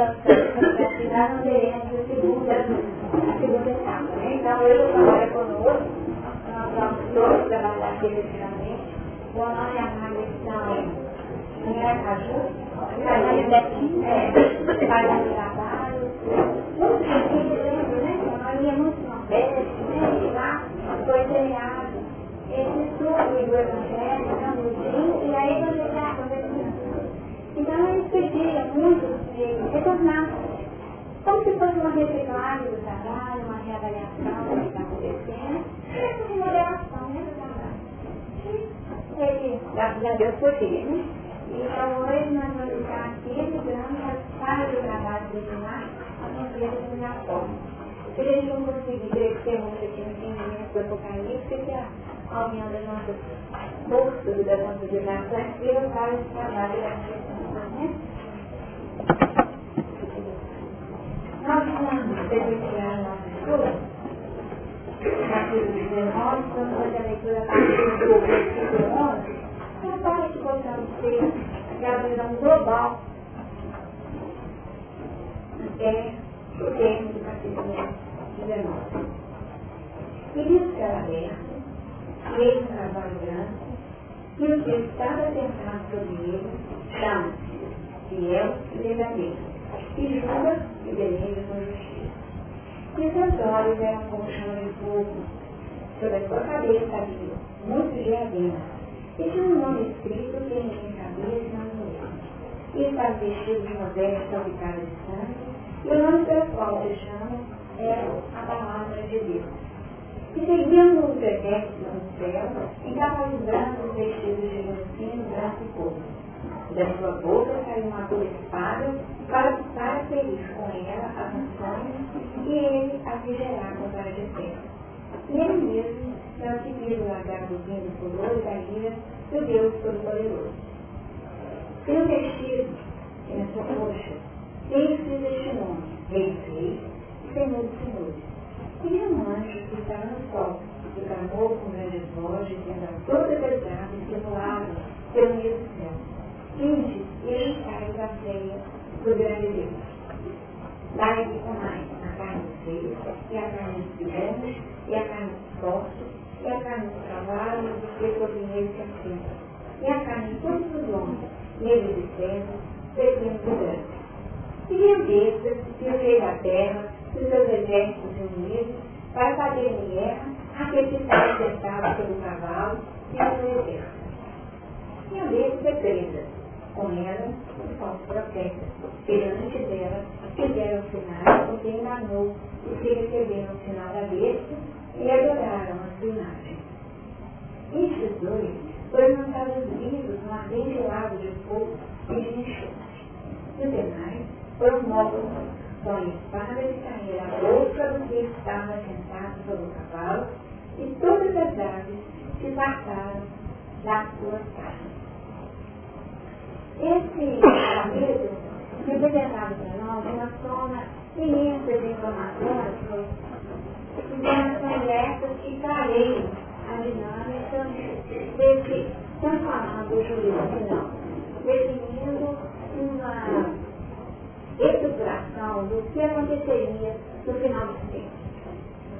que nós não teremos a segunda, a segunda etapa. Né? Então, eu trabalho conosco, nós vamos todos a avaliação em Aracaju, fazendo é, fazendo trabalho, muito difícil, né? Nós íamos no Nordeste, né? Foi criado esse estudo do Evangelho, e aí você acontecendo. Eles pediram muito de retornar como se fosse uma reciclagem do trabalho, uma reavaliação do que está acontecendo, e uma moderação né, do trabalho. Ele, graças a Deus, foi firme. Então, hoje nós vamos estar aqui ajudando a parte do trabalho de ensinar as empresas de minha forma. Se eles não conseguir crescer muito aqui no entendimento do Apocalipse, que alguém das nossas forças das nossas vibrações, e eu faço esse trabalho da? Nós vamos presenciar nosso estudo, capítulo 19, vamos fazer a leitura a partir do versículo 11, então para que possamos ter a visão global até o termo do capítulo 19. E diz que era aberto, ele trabalhando, e o que estava sentado sobre ele, chama-se fiel e verdadeiro e julga e deleita com justiça. E seus olhos eram como chama de fogo. Sobre a sua cabeça havia muitos diademas. E tinha um nome escrito que ninguém sabia e não mulher. E estava vestido de uma velha salpicada de sangue, e o nome pelo qual se chama era a palavra de Deus. E seguiam os exércitos no céu, em cavalos brancos vestidos de fino branco e fogo da sua boca saiu uma dura espada para, para ferir com ela as nações e ele as gerava para de terra. E ele mesmo não se viu largar do vinho furor da ira do Deus Todo-Poderoso. E no vestido e na sua coxa, tem-se este nome, Rei e Senhor dos Senhores. E um anjo que estava no sol, que clamou com grandes vozes, dizendo a todas as aves que voavam pelo meio do céu finge ele cai da ceia do grande Deus. Dai-lhe com mais a carne reis, e a carne dos gigantes, e a carne dos fortes, e a carne dos cavalos, dos pecorinheiros que assentam, e a carne de todos os homens, negros e cegos, pequenos e grandes. E viu destes, e o rei da terra, e os seus exércitos reunidos, para fazerem guerra àquele que estava sentado pelo cavalo e seu exército. E um destes é presa, com ela os falsos profetas, diante dela fizeram sinais porque enganou os que receberam o sinal da besta e adoraram a sua imagem. Estes dois foram lançados vivos no ardente lago de fogo e de enxofre. Os demais foram mortos com a espada de cair a boca do que estava sentado sobre o cavalo e todas as aves se passaram das suas carnes. Esse capítulo foi apresentado para nós de uma forma imensa de informações que são diversas e clarei a dinâmica desse tão falado juízo final, definindo uma estruturação do que aconteceria no final do tempo.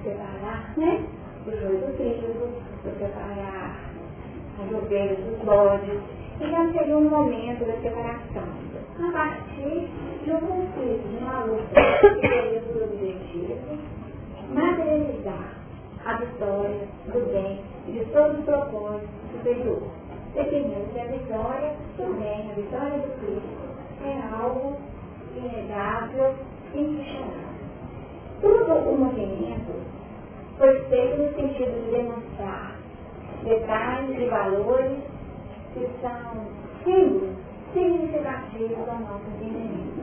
Separar, né? O joio do trigo, separar as ovelhas dos bodes, então seria um momento da separação. A partir de um conflito, de uma luta que teria por objetivo materializar a vitória do bem e de todos os propósitos superiores. Definindo que a vitória do bem, a vitória do Cristo, é algo inegável e inquestionável. Todo o movimento foi feito no sentido de demonstrar detalhes e valores que são símbolos significativos ao nosso entendimento.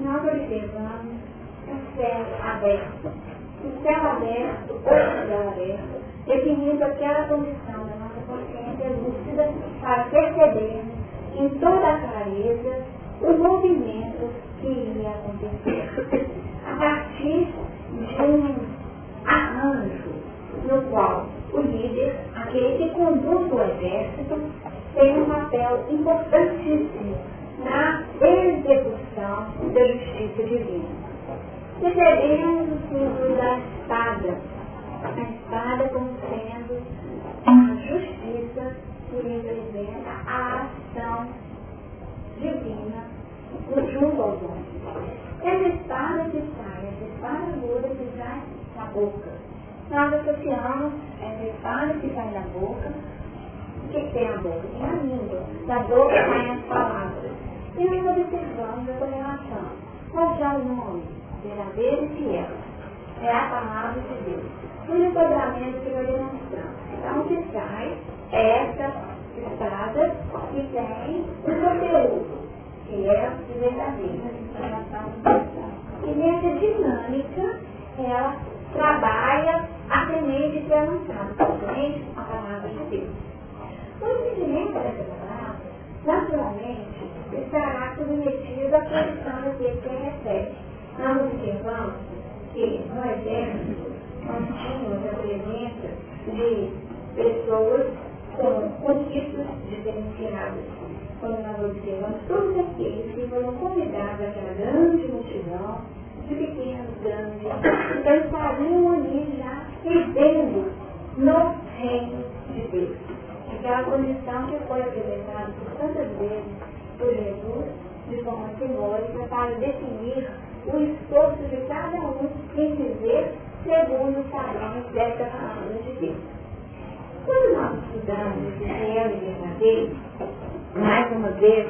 Nós observamos o céu aberto, o céu aberto, o céu aberto, definindo aquela condição da nossa consciência lúcida para percebermos em toda a clareza o movimento que iria acontecer. A partir de um arranjo no qual o líder, aquele que conduz o exército, tem um papel importantíssimo na execução da justiça divina. Recebemos o símbolo da espada, a espada como sendo a justiça que representa a ação divina junto aos homens. Essa espada que sai, essa espada muda que sai na boca. Nós associamos essa espada que sai na boca. O a língua. Da boca saem as palavras. E nós observamos essa relação. Qual já o nome? Verdadeiro e fiel. É a palavra de Deus. No enquadramento que nós demonstramos. Então, o que sai essa espada que tem o conteúdo, que é o verdadeiro. E nessa dinâmica, ela trabalha a semente que é lançada, a a palavra de Deus. O entendimento dessa palavra, naturalmente, estará submetido à condição daquele que recebe. Nós observamos que no exército nós tínhamos a presença de pessoas com conquistos diferenciados quando nós observamos todos aqueles que foram convidados àquela grande multidão, de pequenos, grandes, então estariam ali já vivendo no reino de Deus. Aquela condição que foi apresentada por tantas vezes por Jesus, de forma simbólica, para definir o esforço de cada um em viver segundo os padrões dessa palavra de Deus. Quando nós estudamos esse real e verdadeiro, mais uma vez,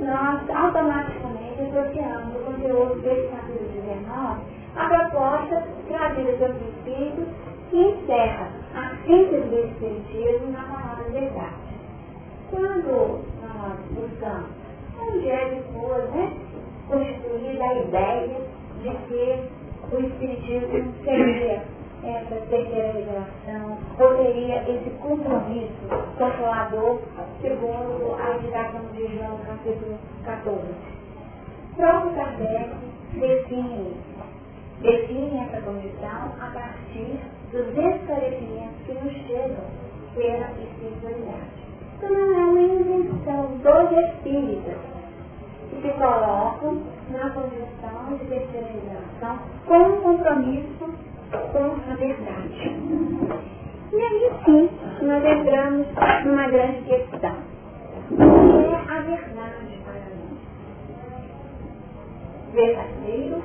nós automaticamente associamos o conteúdo desse capítulo 19 à proposta trazida pelo Espírito que encerra a síntese do Espiritismo na palavra verdade. Quando nós buscamos onde é foi né, constituída a ideia de que o Espiritismo seria essa terceira revelação, ou teria esse compromisso consolador, segundo a indicação de João capítulo 14. Próprio Kardec define, define essa condição a partir dos esclarecimentos que nos chegam pela espiritualidade. Então não é uma invenção dos espíritas que se colocam na condição de terceira revelação com um compromisso com a verdade. E aí sim, nós entramos numa grande questão. O é a verdade para nós? Verdadeiro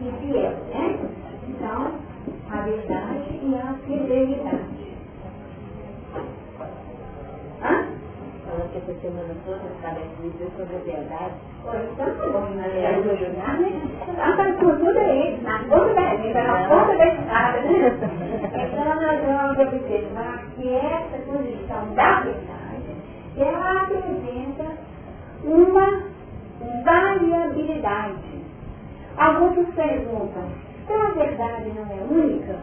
e fiel, né? Então, a verdade e a fidelidade. Hã? falando que essa semana toda estava escrito sobre a verdade. Então, bom, na verdade, vou jogar, né? Ah, tá com tudo aí, na ponta da vida, na ponta da estrada, né? Então, nós vamos observar que essa condição da verdade, ela apresenta uma variabilidade. Alguns perguntam, então a verdade não é única?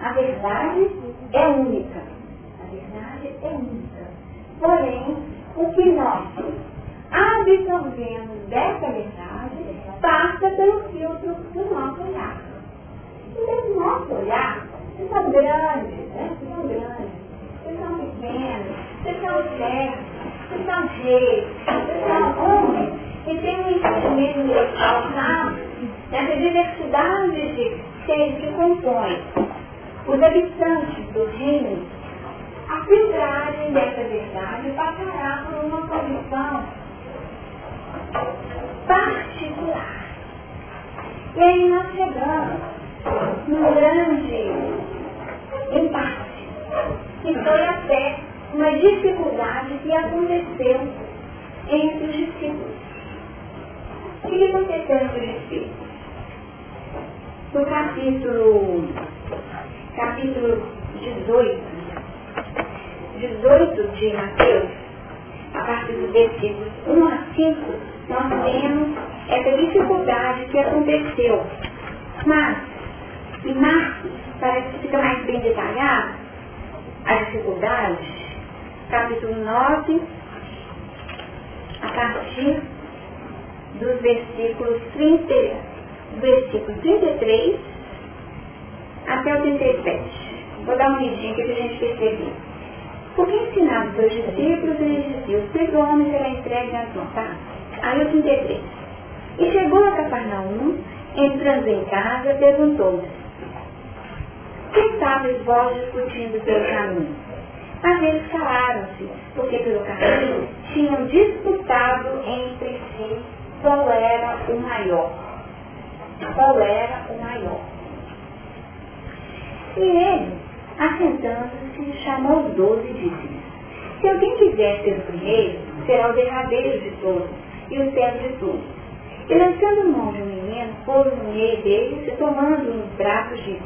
A verdade é única. A verdade é única. Porém, o que nós absorvemos dessa verdade passa pelo filtro do nosso olhar. E desse nosso olhar, vocês são grandes, né? Vocês são grandes, vocês são pequenos, vocês são certos, vocês são cheios, vocês são homens que têm um entendimento universal nessa diversidade de seres que compõem. Os habitantes do reino a filtragem dessa verdade passará por uma condição particular. E aí nós chegamos num grande empate, que foi até uma dificuldade que aconteceu entre os discípulos. O que aconteceu entre os discípulos? No capítulo, capítulo 18, 18 de Mateus, a partir dos versículos 1 a 5, nós vemos essa dificuldade que aconteceu. Mas, em Marcos, parece que fica mais bem detalhado a dificuldade, capítulo 9, a partir dos versículos 30, do versículo 33 até o 37. Vou dar um lidinho aqui para a gente perceber. Porque ensinava os seus discípulos, ele dizia, o filho do homem será entregue nas mãos, tá? Aí o 33. E chegou a Cafarnaum, entrando em casa, perguntou-lhes, que estáveis vós discutindo pelo caminho? Às vezes calaram-se, porque pelo caminho tinham disputado entre si qual era o maior. Qual era o maior. E ele, assentando-se, chamou os doze e disse se alguém quiser ser o primeiro, será o derradeiro de todos e o centro de tudo. E lançando mão de um menino, pôs no meio deles e tomando uns braços disse,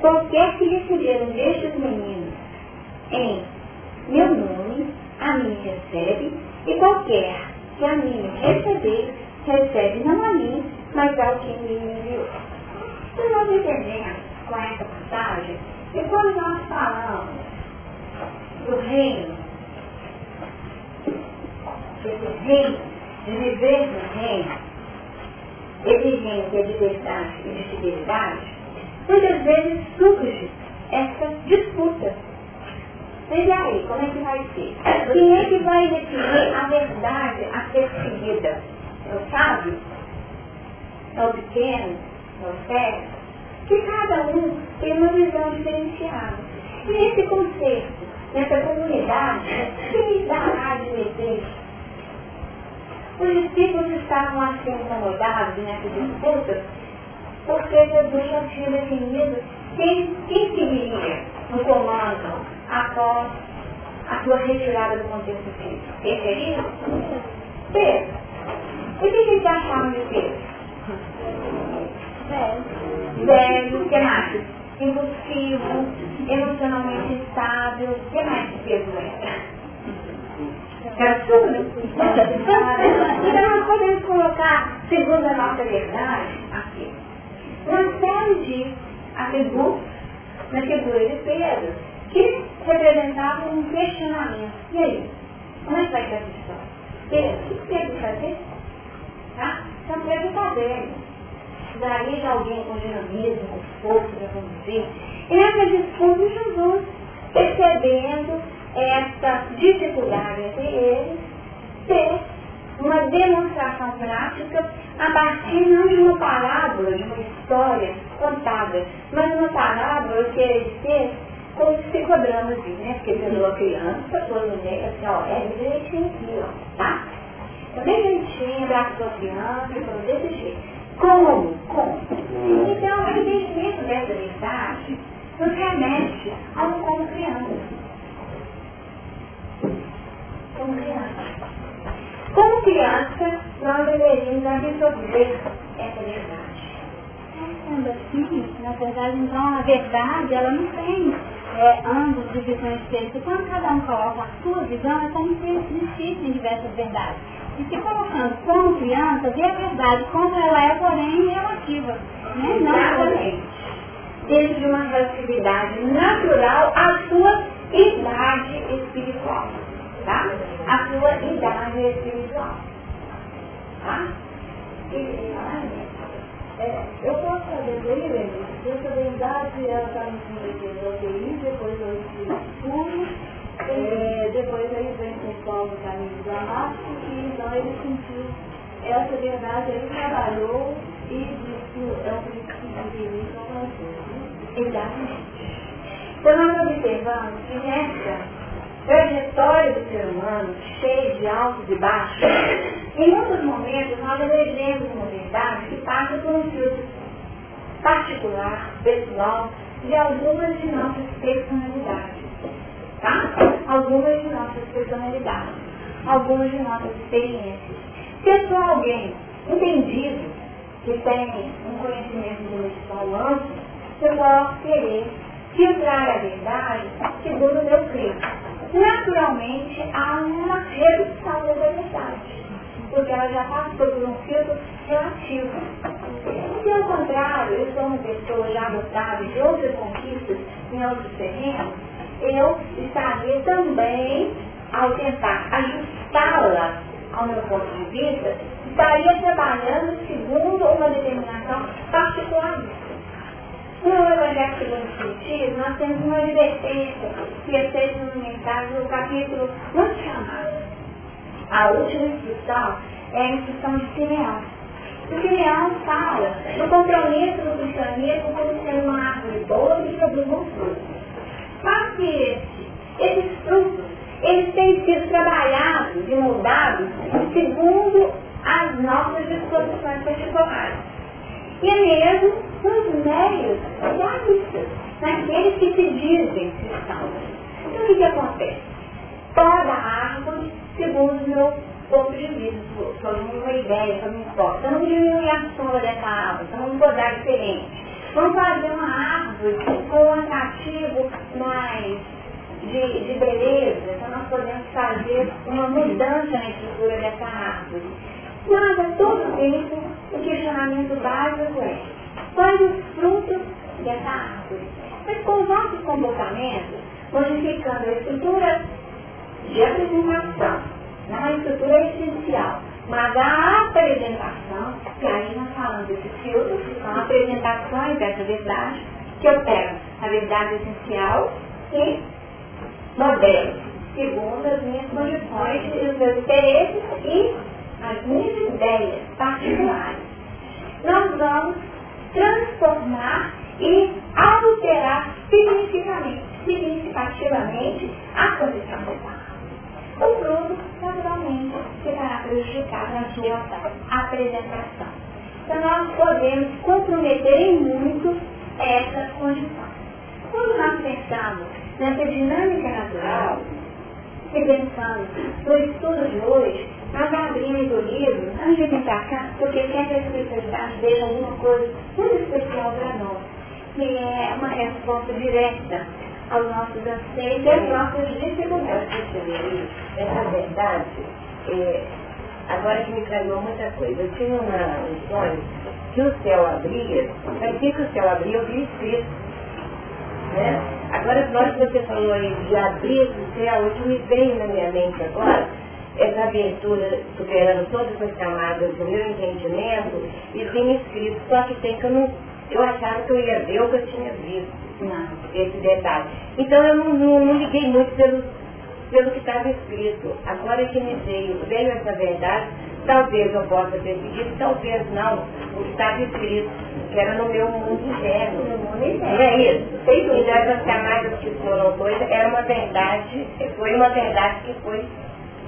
qualquer que receber um destes meninos em meu nome, a mim recebe, e qualquer que a mim receber, recebe não a mim, mas ao que me enviou. E nós entendemos com essa passagem, e quando nós falamos do reino, desse reino, de viver no reino, exigência de verdade e de fidelidade, muitas vezes surge essa disputa. Veja aí, como é que vai ser? Quem é que vai definir a verdade a ser seguida? É o sábio? É o pequeno? É o? Que cada um tem uma visão diferenciada. E nesse conceito, nessa comunidade, quem dará de meter os discípulos estavam assim incomodados nessa disputa, porque Jesus já tinha definido quem, quem seguiria no comando após a sua retirada do contexto físico. Quem seria? Pedro. O que eles achavam de Pedro? Velho. Velho, que mais? Impulsivo, emocionalmente instável. Que mais que Pedro era? Então nós podemos colocar, segundo a nossa verdade, aqui, uma série de atributos na figura de Pedro que representavam um questionamento. E aí? Como é que vai ser essa história? Pedro, o que Pedro fazer? Tá? Então Pedro está velho. Daí de alguém com dinamismo, com força para conduzir. E nessa disputa Jesus percebendo essa dificuldade entre eles ter uma demonstração prática a partir não de uma parábola, de uma história contada, mas uma parábola que ele fez como psicodrama, assim, né? Porque pegou a criança, pôs no meio, assim, ó, é direitinho aqui, ó, tá? Então, bem direitinho, abraçou a criança, falou desse jeito. Como? Como? Então, o entendimento dessa verdade nos remete a um como criança como criança. Como criança, nós deveríamos absorver essa verdade. Sendo assim, na verdade, então, a verdade, ela não tem é, ambos de visões diferentes. Quando cada um coloca a sua visão, é como se existissem diversas verdades. E se colocando como criança, vê a verdade como ela é, porém, relativa. Né? Exatamente. Dentro de uma relatividade natural à sua idade espiritual tá? A sua idade espiritual. Tá? E, é, eu posso saber bem, que essa verdade ela está no fundo de depois eu estudo, é, depois aí vem com no caminho dramático, e então ele sentiu essa verdade, ele trabalhou e disse é um princípio de né? Exatamente. Então nós observamos que nessa trajetória do ser humano, cheia de altos e baixos, em muitos momentos nós elegemos uma verdade que passa por um filtro particular, pessoal, de algumas de nossas personalidades. Tá? Algumas de nossas personalidades, algumas de nossas experiências. Se eu sou alguém entendido, que tem um conhecimento intelectual amplo, eu posso querer filtrar a verdade segundo o meu crivo naturalmente há uma redução da verdade, porque ela já passou por um filtro relativo. Se ao contrário, eu sou uma pessoa já dotada de outras conquistas em outros terrenos, eu estaria também, ao tentar ajustá-la ao meu ponto de vista, estaria trabalhando segundo uma determinação particular no Evangelho segundo o Espiritismo, nós temos uma advertência que é feita no mensagem no capítulo muito chamado. A última instrução é a instrução de Simeão. O Simeão fala do compromisso do cristianismo como sendo uma árvore boa e produz um fruto. Mas que esses frutos, eles têm sido trabalhados e moldados segundo as nossas disposições particulares. E é mesmo nos meios realistas, naqueles que se dizem cristãos. Então o que, que acontece? Toda árvore, segundo o meu ponto de vista, sobre uma ideia, sobre um foco. Então vamos diminuir a sombra dessa árvore, então vamos podar diferente. Vamos fazer uma árvore com um atrativo mais de, de beleza, então nós podemos fazer uma mudança na estrutura dessa árvore. Mas a todo tempo o questionamento básico é quais os frutos dessa árvore. Mas com os nossos comportamentos, modificando a estrutura de apresentação, não a estrutura essencial, mas a apresentação, que aí nós falamos desses filtros, que são apresentações dessa verdade, que pego a verdade essencial e modelo, segundo as minhas condições e os meus interesses e as minhas ideias particulares. Nós vamos transformar e alterar significativamente, significativamente a condição dessa o fruto, naturalmente, ficará prejudicado na sua apresentação. Então, nós podemos comprometer em muito essa condição. Quando nós pensamos nessa dinâmica natural, e pensando no estudo de hoje, nós abrimos o livro, antes de vir para cá, porque sempre a espiritualidade alguma coisa muito especial para nós, que é uma resposta direta aos nossos anseios e às nossas dificuldades. Essa verdade, é, agora que me calhou muita coisa, eu tinha uma, um sonho que o céu abria, parecia que o céu abria, eu vi escrito. Né? Agora, na hora que você falou aí de abrir o céu, o que me veio na minha mente agora, essa abertura superando todas as camadas do meu entendimento, e tem escrito, só que tem que eu não, eu achava que eu ia ver o que eu tinha visto esse detalhe. Então eu não, não, não liguei muito pelo, pelo que estava escrito. Agora que me veio, veio essa verdade, talvez eu possa ter seguido, talvez não, o que estava escrito, que era no meu mundo interno. Não é isso? Então essas camadas que foram coisas, era uma verdade, foi uma verdade que foi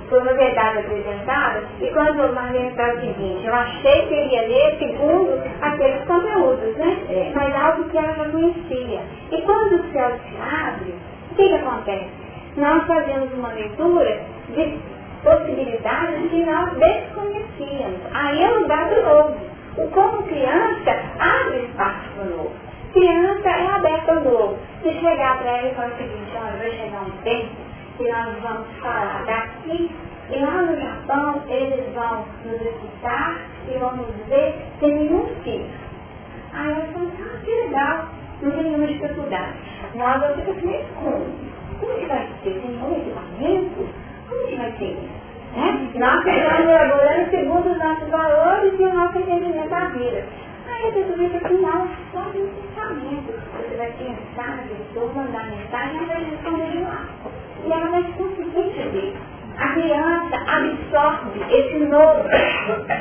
foi uma verdade apresentada, e quando eu mandei para o seguinte, eu achei que ele ia ler segundo aqueles conteúdos, né? É. Mas algo que ela já conhecia. E quando o céu se abre, o que, que acontece? Nós fazemos uma leitura de possibilidades que nós desconhecíamos. Aí é lugar do novo. O como criança abre espaço para o novo. Criança é aberta ao novo. Se chegar para ela e falar o seguinte, olha, vai chegar um tempo que nós vamos falar daqui e lá no Japão eles vão nos escutar e vão nos ver sem nenhum filho. Aí eu falo, ah, que legal, não tem nenhuma dificuldade. Nós vamos ficar assim, como? Como que vai ser? Tem nenhum equipamento? Como que vai ser isso? Né? Nós estamos elaborando segundo os nossos valores e o nosso entendimento da vida. Aí eu resolvi que afinal, só um pensamento. Você vai pensar na pessoa, mandar mensagem e vai responder de lá e ela vai conseguir entender. A criança absorve esse novo,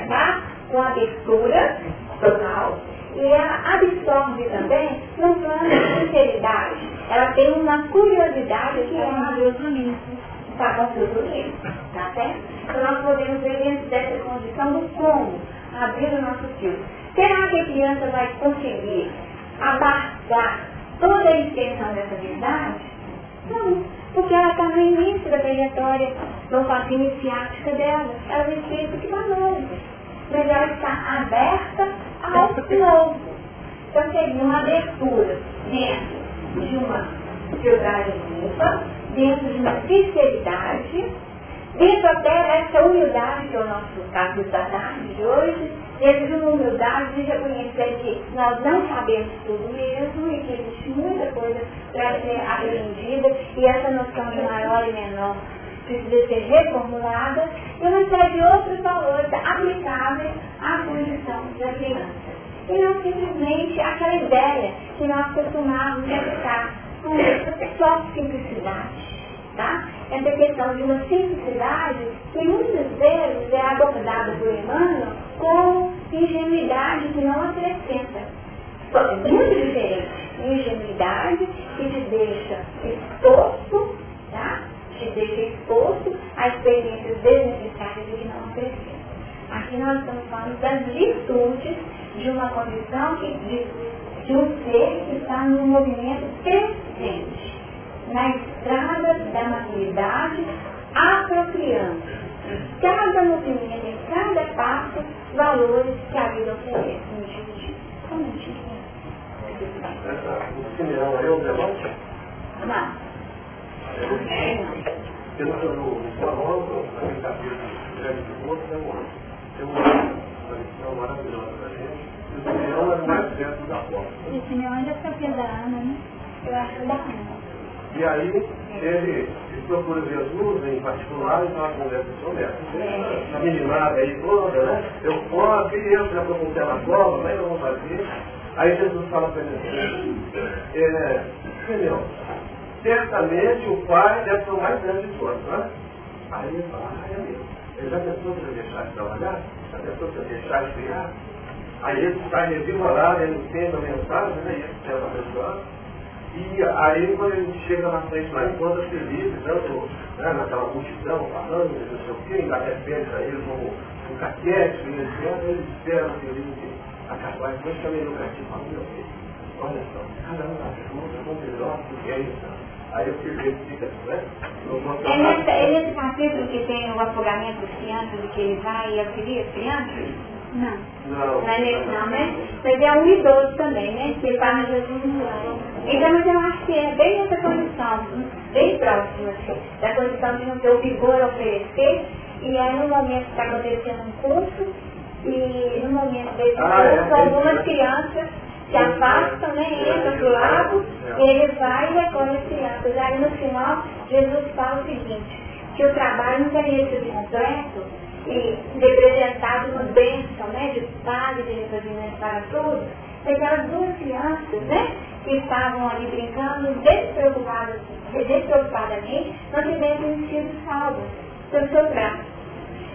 tá? Com abertura total. E ela absorve também no plano de sinceridade. Ela tem uma curiosidade que é maravilhoso nisso. Está confuso nisso, tá certo? Então nós podemos ver dentro dessa condição do como abrir o nosso filtro. Será que a criança vai conseguir abarcar toda a extensão dessa verdade? Não porque ela está no início da trajetória, no fase iniciática dela. Ela vem feito que está novo. Mas ela está aberta ao novo. Então seria uma abertura dentro de uma filtragem limpa, dentro de uma sinceridade, dentro até dessa humildade que é o nosso caso da tarde de hoje, dentro de uma humildade de reconhecer que nós não sabemos tudo mesmo e que existe muita coisa para ser aprendida e essa noção de maior e menor precisa ser reformulada e de outros valores aplicáveis à condição da criança. E não simplesmente aquela ideia que nós costumávamos aplicar com só simplicidade. Tá? Essa questão de uma simplicidade que muitas vezes é abordada por Emmanuel como ingenuidade que não acrescenta. É muito diferente. Ingenuidade que te deixa exposto, tá? Te deixa exposto a experiências desnecessárias e que não acrescentam. Aqui nós estamos falando das virtudes de uma condição que, de, de um ser que está no movimento crescente, na estrada da maturidade, apropriando cada movimento, em cada passo, valores que a vida oferece. Um minutinho. O Simeão é o debate? Não. Eu não estou no Salão, na brincadeira do Grande do Porto, tem uma, tem uma lição maravilhosa da gente. E o Simeão é mais perto da porta. E o Simeão ainda fica filho da Ana, né? Eu acho que da Ana. E aí ele, ele procura Jesus em particular e fala com essa honesta. A meninada aí toda, né? Eu posso, eu já com pé na cova, mas eu vou fazer. Aí Jesus fala para ele assim, é, Senhor, certamente o Pai deve ser o mais grande de todos, né? Aí ele fala, ah, é mesmo. Ele já pensou para deixar de trabalhar? Já pensou para deixar de criar? Aí ele está revigorado, ele entende a mensagem, né? E ele está abençoado. E aí, quando ele chega na frente lá, encontra felizes, tanto né, naquela multidão, falando, não sei o quê, ainda repete a ele como um caquete, e etc. Ele espera o feliz acabar, mas também nunca te fala, meu filho, olha só, cada um ajuda, um melhor do que é isso. Aí o filho fica, né? É nesse, é nesse capítulo que tem o afogamento dos crianças, de que ele vai e auxilia as crianças? Não. Não. Não é não, né? Mas é um idoso também, né? Que faz Jesus no Então, mas eu acho que é bem essa condição, bem próxima, assim, da condição de não ter o vigor a oferecer, e aí no momento que está acontecendo um curso, e no momento desse Ah, é, curso, é, algumas é. crianças se afastam, né? Entram pro lado, e ele vai e recolhe as crianças. Aí no final, Jesus fala o seguinte, que o trabalho não teria sido completo e representado uma bênção, né? De padre, de representante para todos, aquelas duas crianças, né? Que estavam ali brincando despreocupadas, despreocupadamente, não tivessem sido salvas pelo seu braço.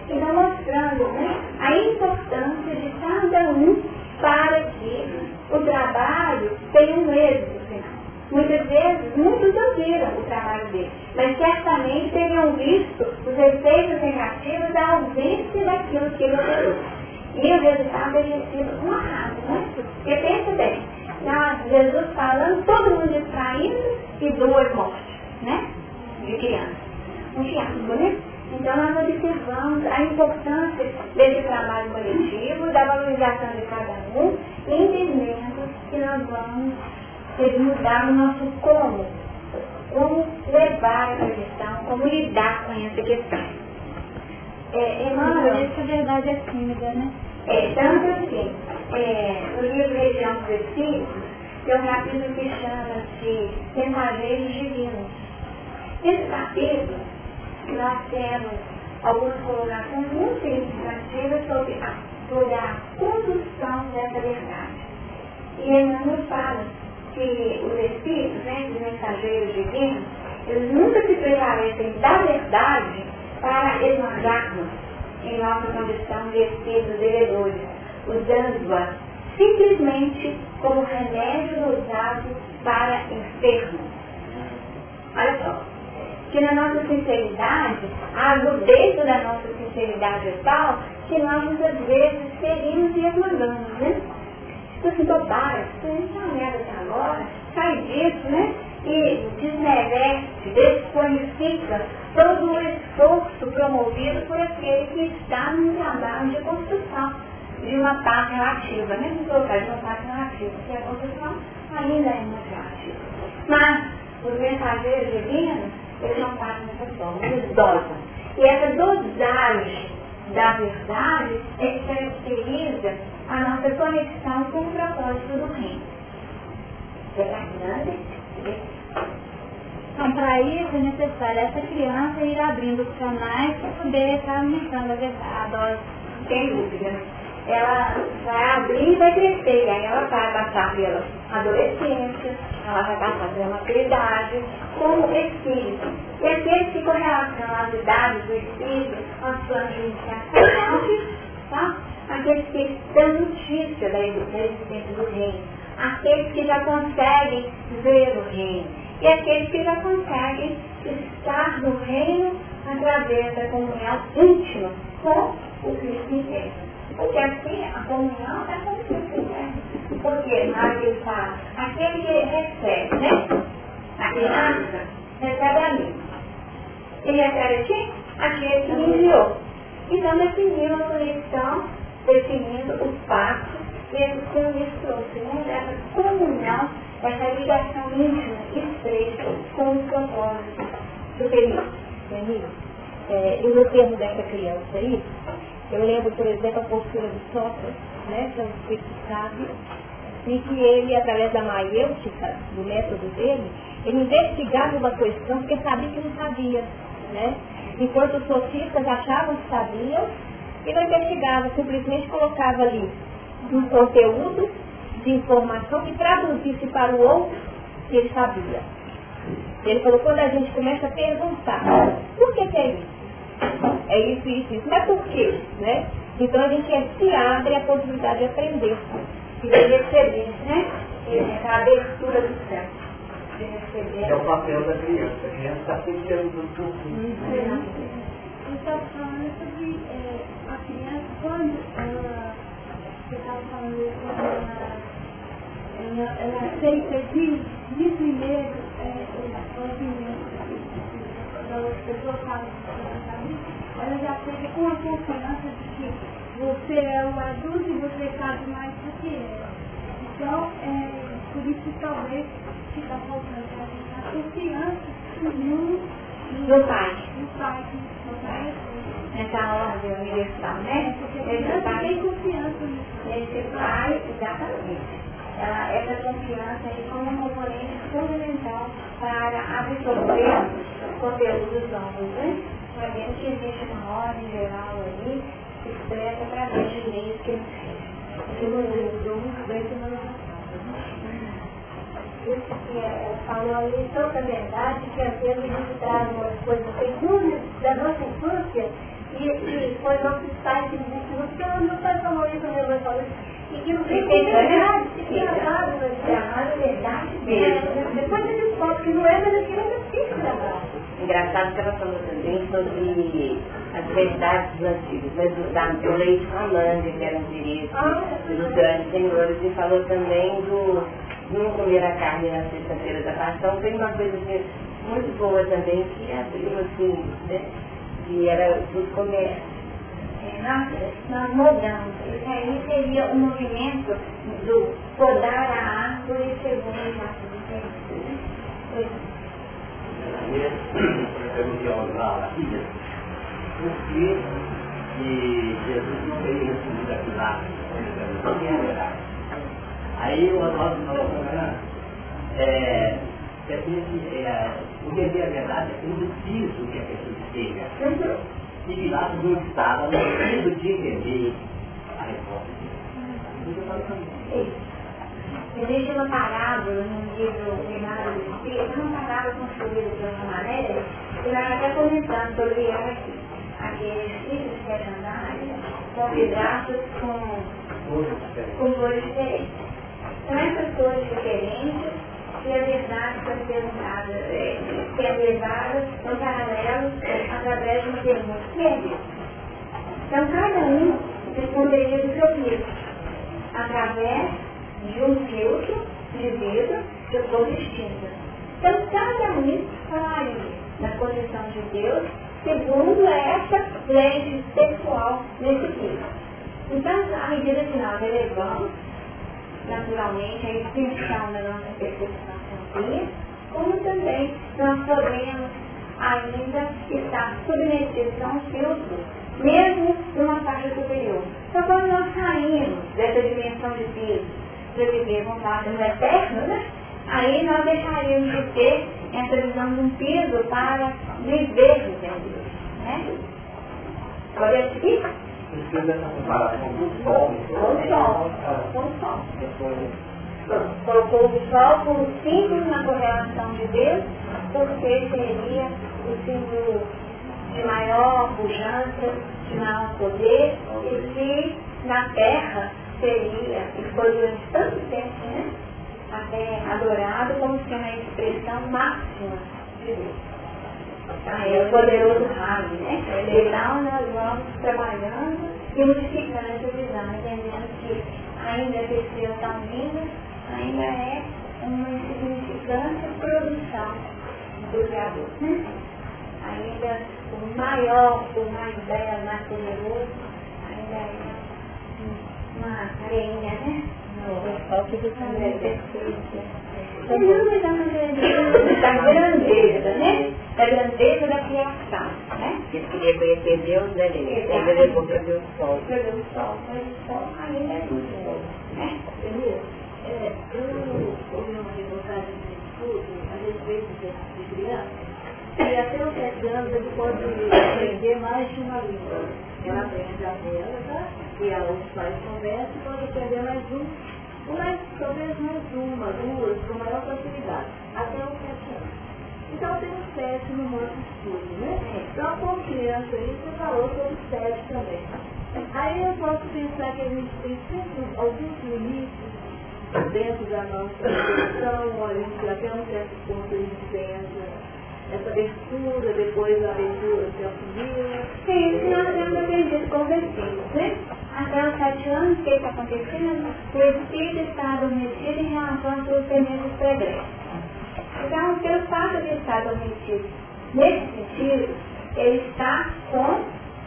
Então mostrando né, a importância de cada um para que o trabalho tenha um êxito final. Muitas vezes, muitos ouviram o trabalho dele, mas certamente teriam visto os efeitos negativos da ausência daquilo que ele ofereceu. E o resultado teria sido um arraso, né? Porque pensa bem, tá Jesus falando, todo mundo distraído e duas mortes, né? De criança. Um fiasco, né? Então nós observamos a importância desse trabalho coletivo, da valorização de cada um, entendendo que nós vamos que mudar o nosso como, como levar essa questão, como lidar com essa questão. É, Emmanuel, isso a verdade é tímida, né? é, tanto assim, é, no livro Região dos Espíritos, tem um capítulo que chama-se Mensageiros Divinos. Nesse capítulo, nós temos algumas colocações muito significativas sobre a, sobre a condução dessa verdade. E ele nos fala que os Espíritos, né, os mensageiros divinos, eles nunca se prevalecem da verdade para esmagar-nos em nossa condição de espíritos devedores, usando-a simplesmente como remédio usado para enfermos. Olha só, que na nossa sinceridade, a agudez da nossa sinceridade é tal que nós muitas vezes ferimos e esmagamos, né? Assim, bobagem, isso é uma merda até agora, sai disso, né? E desmerece, desqualifica todo o esforço promovido por aquele que está num trabalho de construção de uma parte relativa, né? Não colocar de uma parte relativa, porque a construção ainda é muito relativa. Mas os mensageiros divinos, eles não fazem dessa forma, eles dosam. E essa dosagem da verdade é que caracteriza a nossa conexão com o propósito do reino. Grande? Então, para isso é necessário essa criança ir abrindo os canais para poder estar aumentando a dose. Sem dúvida. Ela vai abrir e vai crescer, e aí ela vai passar pela adolescência, ela vai passar pela maturidade, como espírito. E aqueles que com relação às idades do espírito, planos de iniciação, tá? Aqueles que dão notícia da existência do reino, aqueles que já conseguem ver o reino, e aqueles que já conseguem estar no reino através da comunhão íntima com o Cristo inteiro. Porque assim a comunhão é com o Cristo inteiro. Porque na fala, aquele que recebe, né? A criança recebe a mim. E recebe aqui? Aquele que me enviou. Então definiu a conexão, definindo os passos ele com isso trouxe, né? Essa comunhão, essa ligação íntima, estreita com o propósito superior. Denise, é, e no termo dessa criança aí, eu lembro, por exemplo, a postura de Sócrates, né, que é um espírito sábio, e que ele, através da maiêutica, do método dele, ele investigava uma questão porque sabia que não sabia, né? Enquanto os sofistas achavam que sabiam, ele não investigava, simplesmente colocava ali um conteúdo de informação que traduzisse para o outro que ele sabia. Ele falou, quando a gente começa a perguntar, por que, que é isso? É isso, isso, isso. Mas por quê? Né? Então a gente é, se abre a possibilidade de aprender. E de receber, né? A abertura do céu. É o papel da criança. A criança está sempre por quê. Então, falando sobre é, quando ela você estava falando quando ela, ela, ela aceita de, de primeiro é, o movimento das pessoas falam ela já aceita com a confiança de que você é o adulto e você sabe mais do que ela. Então, é, por isso que talvez fica faltando a a confiança no, no pai. No pai, no pai nessa ordem universal, né? Pai, tem confiança Esse pai, exatamente. Ela, essa confiança é como um componente fundamental para absorver conteúdos novos, né? Sabendo que existe uma ordem geral ali, que expressa através de leis que nos ajudou muito bem semana passada. Isso que é, falou ali tanta verdade que às vezes a gente traz umas coisas seguras da nossa infância e, e foi nossos pais que nos ensinou, porque meu pai falou isso, meu pai falou isso, e que não tem como verdade, que é amado, mas é amado verdade mesmo. Depois ele descobre que não é, mas aquilo é difícil da Engraçado que ela falou também sobre as verdades antigas, mas do, da, do leite com a manga, que eram direitos ah, dos grandes senhores, e falou também do não comer a carne na sexta-feira da paixão, tem uma coisa assim, muito boa também, que abriu assim, né? Que era do comércio. É, nós, nós mudamos. Isso aí seria o um movimento do podar a árvore segundo o nosso por que Jesus não veio resumir aqui lá? Não é verdade. Aí o Oswaldo falou, é, é, é, entender a verdade é preciso que a pessoa esteja e virado não estava no sentido de entender a resposta. Existe uma parábola no livro Renato do Espírito, uma parábola construída de uma maneira, que nós até comentando sobre ela aqui. Aqueles filhos de secundária com vidraços com, com cores diferentes. Então essas cores diferentes se a verdade foi perguntada, é, que é levada no paralelo através de uma pergunta. que é Deus? Então cada um responderia do seu filtro, através de um filtro de vida de cor distinta. Então cada um falaria na posição de Deus segundo essa lei pessoal nesse filtro. Então, à medida que nós elevamos naturalmente a extensão da nossa percepção como também nós podemos ainda estar submetidos a um filtro, mesmo numa faixa superior. Então quando nós saímos dessa dimensão de peso para viver no eterno, né? aí nós deixaríamos de ter essa visão de um peso para viver em Deus. Né? Pode assistir? Precisa dessa com sol. Com sol. Com o sol. Colocou o sol como símbolo na correlação de Deus, porque seria o símbolo de maior pujança, continuar a poder, e se na terra seria, e foi durante tanto tempo, né? Até adorado como sendo a expressão máxima de Deus. Ah, é o poderoso raio, né? Então nós vamos trabalhando e modificando essa visão, entendendo que ainda que tão lindo, ainda é uma insignificante produção do Criador. Né? Ainda o maior, o mais belo, mais poderoso, ainda é uma areinha, né? Falta de da grandeza, né? Da grandeza da criação, né? Ele queria conhecer Deus, né? Ele levou para ver o sol. Para ver o sol, mas o sol é bom, né? É, eu ouvi uma reportagem de estudo a respeito de criança e até os sete anos ele pode aprender mais de uma língua. Ela aprende a dela, tá? E a, os pais conversam e pode aprender mais um, ou mais, talvez mais uma, duas, com maior facilidade, até os sete anos. Então tem os sete no nosso estudo, né? Então com criança aí você falou sobre sete também. Aí eu posso pensar que a gente tem sempre alguns limites dentro da nossa educação, a gente até um certo ponto a gente pensa essa abertura, depois a abertura se auxilia. Sim, nós temos aprendido com versículos, né? Até os sete anos, o que está acontecendo? O Espírito está adormecido em relação às suas sementes pregressos. Então, pelo fato de estar adormecido nesse sentido, ele está com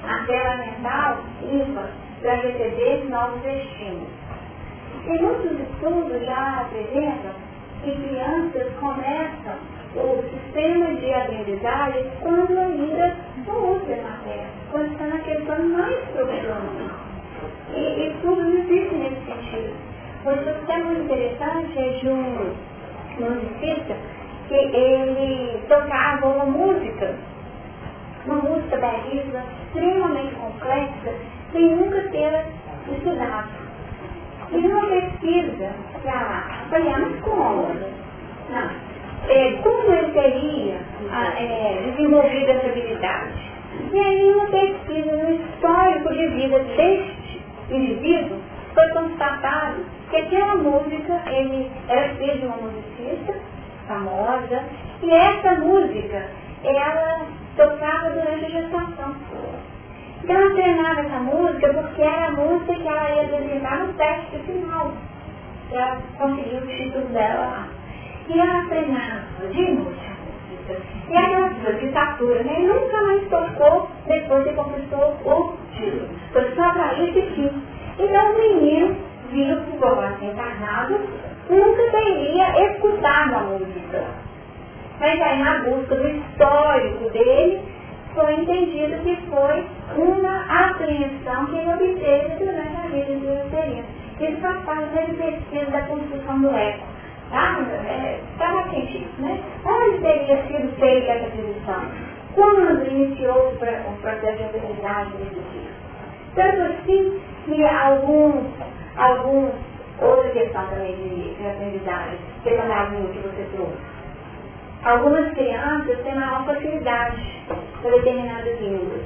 a tela mental limpa para receber novos estímulos. E muitos estudos já apresentam que crianças começam o sistema de aprendizagem quando ainda não usa na terra, quando está naquele plano mais profundo. E, e tudo existe nesse sentido. Por isso que é muito interessante é de um musicista que ele tocava uma música, uma música belíssima, extremamente complexa, sem nunca ter estudado. E numa pesquisa para avaliar, mas como? Não é, como ele teria é, desenvolvido essa habilidade. E aí uma pesquisa no histórico de vida deste indivíduo foi constatado que aquela música, ele era filho de uma musicista famosa, e essa música, ela tocava durante a gestação. Então ela treinava essa música porque era a música que ela ia apresentar no teste final, para conseguir o título dela lá. E ela treinava de música. E aquela de estatura, né? Nunca mais tocou depois que conquistou o. Foi só para isso e fim. Então o menino viu que o vovô encarnado nunca teria escutado a música. Mas aí na busca do histórico dele, foi entendido que foi uma apreensão que ele obteve durante a vida de Euterino. Isso faz parte da pesquisa da construção do eco tá? É, científico, né? Onde teria sido feita essa aquisição? Quando iniciou o processo de aprendizagem? Tanto assim que alguns, alguns, outra questão também de, de aprendizagem, secundário que você trouxe. Algumas crianças têm maior facilidade para determinadas línguas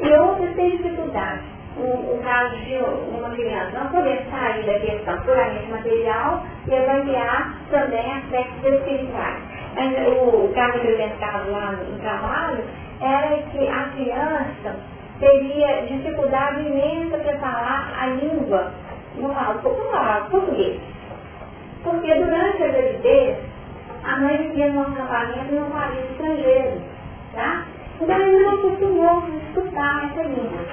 e outras têm dificuldade o, o caso de uma criança não poder sair da questão puramente material e avaliar também aspectos espirituais. O, o caso que eu pensava lá no trabalho era que a criança teria dificuldade imensa para falar a língua, não falo português. Porque durante a gravidez, a mãe vivia no acampamento num país estrangeiro. Tá? Então ele não acostumou a escutar essa língua.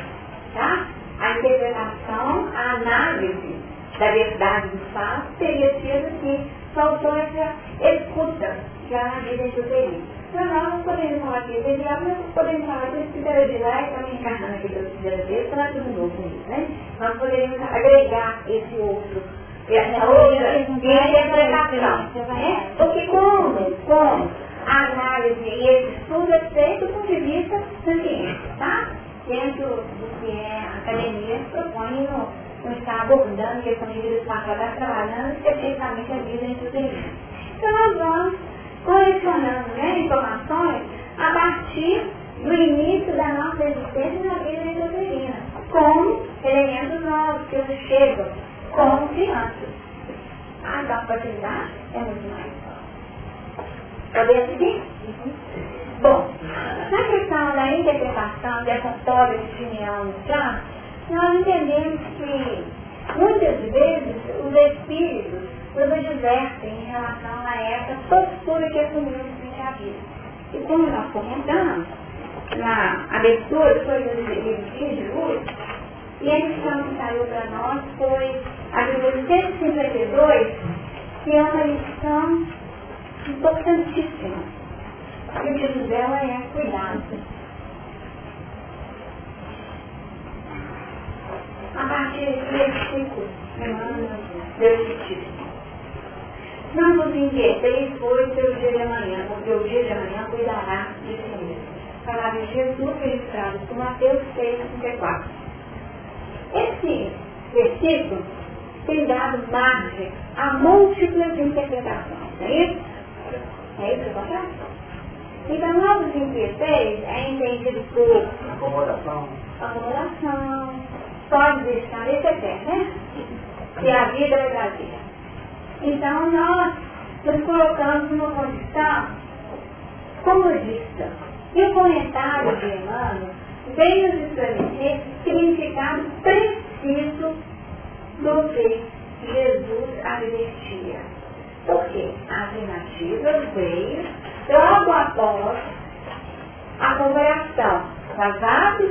Tá? A interpretação, a análise da verdade do fato teria sido que faltou essa escuta já na vida interior. Então nós não podemos falar aqui de diabo, mas podemos falar que esse fizeram de lá e estão encarnando aqui pela primeira vez, falar tudo novo com isso, né? Nós poderíamos agregar esse outro essa outra interpretação. Né? Porque como, como a análise e esse estudo é feito do ponto de vista ciência, tá? dentro do que é a academia, propõe no, no estar abordando questão de espacial, trabalhando especificamente a vida entre os serviços. Então nós vamos colecionando né, informações a partir do início da nossa existência na vida intrauterina, como elementos novos que nos chegam, como crianças. A capacidade é muito mais. Poder seguir? Bom, na questão da interpretação dessa história de Simeão já, nós entendemos que muitas vezes os espíritos nos advertem em relação a essa postura que assumimos frente à vida. E como nós comentamos, na abertura foi do dia de hoje, e a lição que saiu para nós foi a de 152, que é uma lição importantíssima e o título dela é Cuidado. A partir desse versículo, Deus te. Não vos inquieteis, pois, pelo dia de amanhã, porque o dia de amanhã cuidará de si mesmo. Palavra de Jesus registrado por Mateus 6, 34. Esse versículo tem dado margem a múltiplas interpretações. É isso? É isso que eu vou então, novos inquietéis é entendido por acomodação, acomodação pode deixar, isso é certo, né? Que a vida é vazia. Então, nós nos colocamos numa condição comodista. E o comentário de Emmanuel veio nos esclarecer o significado preciso do que Jesus advertia. Porque a alternativa veio logo após a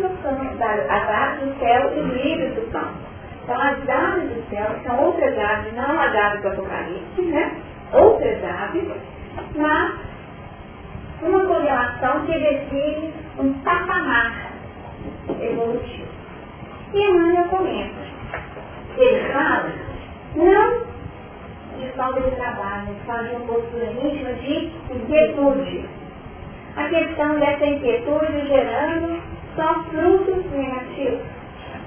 do, campo, das aves do céu e livros do campo. Então as aves do céu são outras aves, não as aves do Apocalipse, né? Outras aves, mas uma correlação que define um patamar evolutivo. E Emmanuel comenta. Ele fala, não de falta de trabalho, fala de uma postura íntima de inquietude. A questão dessa inquietude gerando só frutos negativos.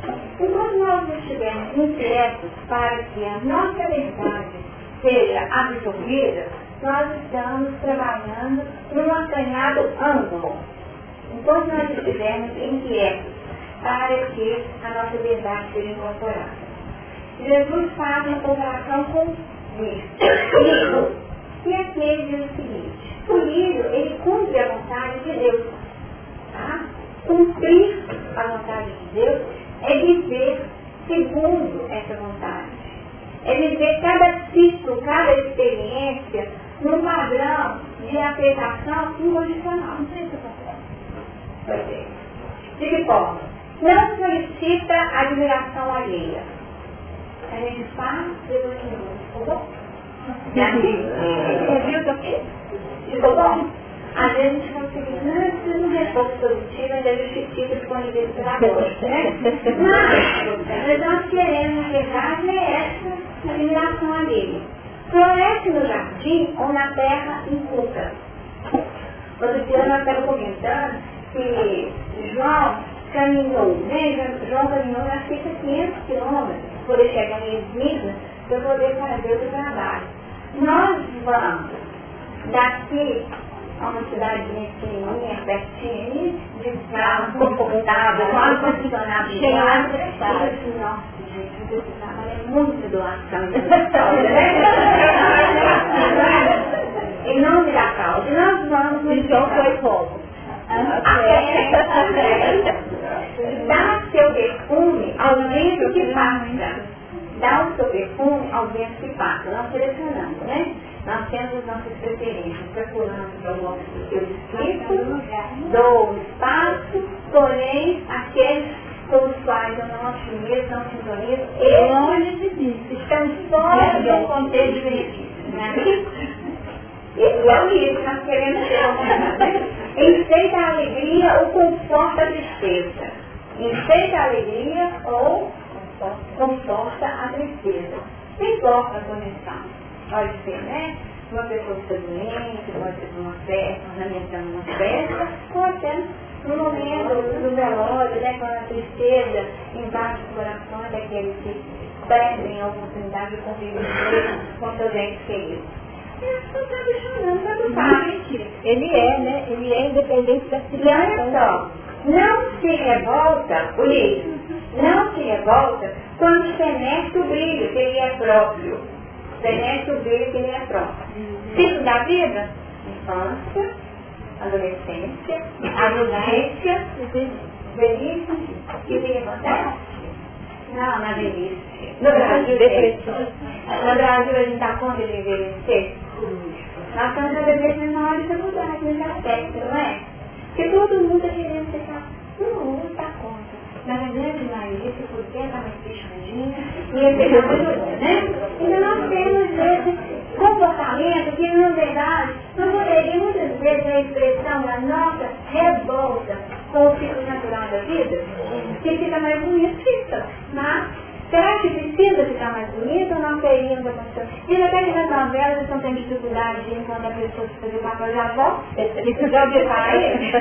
Enquanto nós estivermos inquietos para que a nossa verdade seja absorvida, nós estamos trabalhando num assanhado ângulo. Enquanto nós estivermos inquietos para que a nossa verdade seja incorporada. Jesus faz uma comparação com lírio. E aqui ele diz o seguinte, o lírio, ele cumpre a vontade de Deus. Tá? Cumprir a vontade de Deus é viver segundo essa vontade. É viver cada ciclo, cada experiência num padrão de aceitação incondicional. Não sei se eu De que forma? Não solicita admiração alheia a gente faz, depois que ficou bom? Você viu que eu Ficou bom? Às vezes a gente fala assim, não, isso não é pouco positivo, justifica disponível para gosto, né? Mas nós queremos, na verdade, é essa admiração alheia. Floresce no jardim ou na terra inculta. Outro dia nós estávamos comentando que João caminhou, né? João caminhou na cerca de 500 quilômetros poder chegar em Esmirna, para poder fazer o trabalho. Nós vamos daqui a uma cidade pequenininha, pertinho, de carro confortável, com ar-condicionado de ar, e assim, nossa, gente, esse trabalho é muito doação Em nome da causa, nós vamos... Então foi como? Dá seu perfume ao vento que passa. Dá o seu perfume ao vento que passa. Nós selecionamos, né? Nós temos as nossas preferências, dos seus espíritos, dou espaço, porém aqueles com os quais eu não otimista, não sintonizo, eles estão fora do contexto de benefício. Né? E é o livro que nós queremos ter. Enfeita a alegria ou conforta a tristeza. Enfeita a alegria ou conforta a tristeza. Não importa a conexão. Pode ser, né? Uma pessoa que está doente, pode ser uma festa, ornamentando uma festa, ou até no momento do velório, né, quando a tristeza invade o coração daqueles que perdem a oportunidade de conviver com seus entes queridos. Ele é, né? Ele é independente da situação. E olha só, não se revolta, Ulisses, não se revolta quando fenece o brilho que ele é próprio. Fenece o brilho que ele é próprio. Ciclo da vida, infância, adolescência, adolescência, velhice e vida Não, na velhice. No Brasil. No Brasil, a gente dá conta de envelhecer? Nós estamos cada vez maior dificuldade nesse aspecto, não é? Porque todo mundo está querendo ficar, todo mundo está conta. Na grande maioria, se puder, está mais fechadinha, e é melhor, né? Então nós temos esse comportamento que, na verdade, não poderia muitas vezes a expressão da nossa revolta com o ciclo natural da vida, que fica mais bonito, fica. Mas Será que precisa ficar mais bonito ou não teríamos a condição? E até que nas novelas estão tendo dificuldade de encontrar pessoas que fazem papel de avó. Isso já falar isso?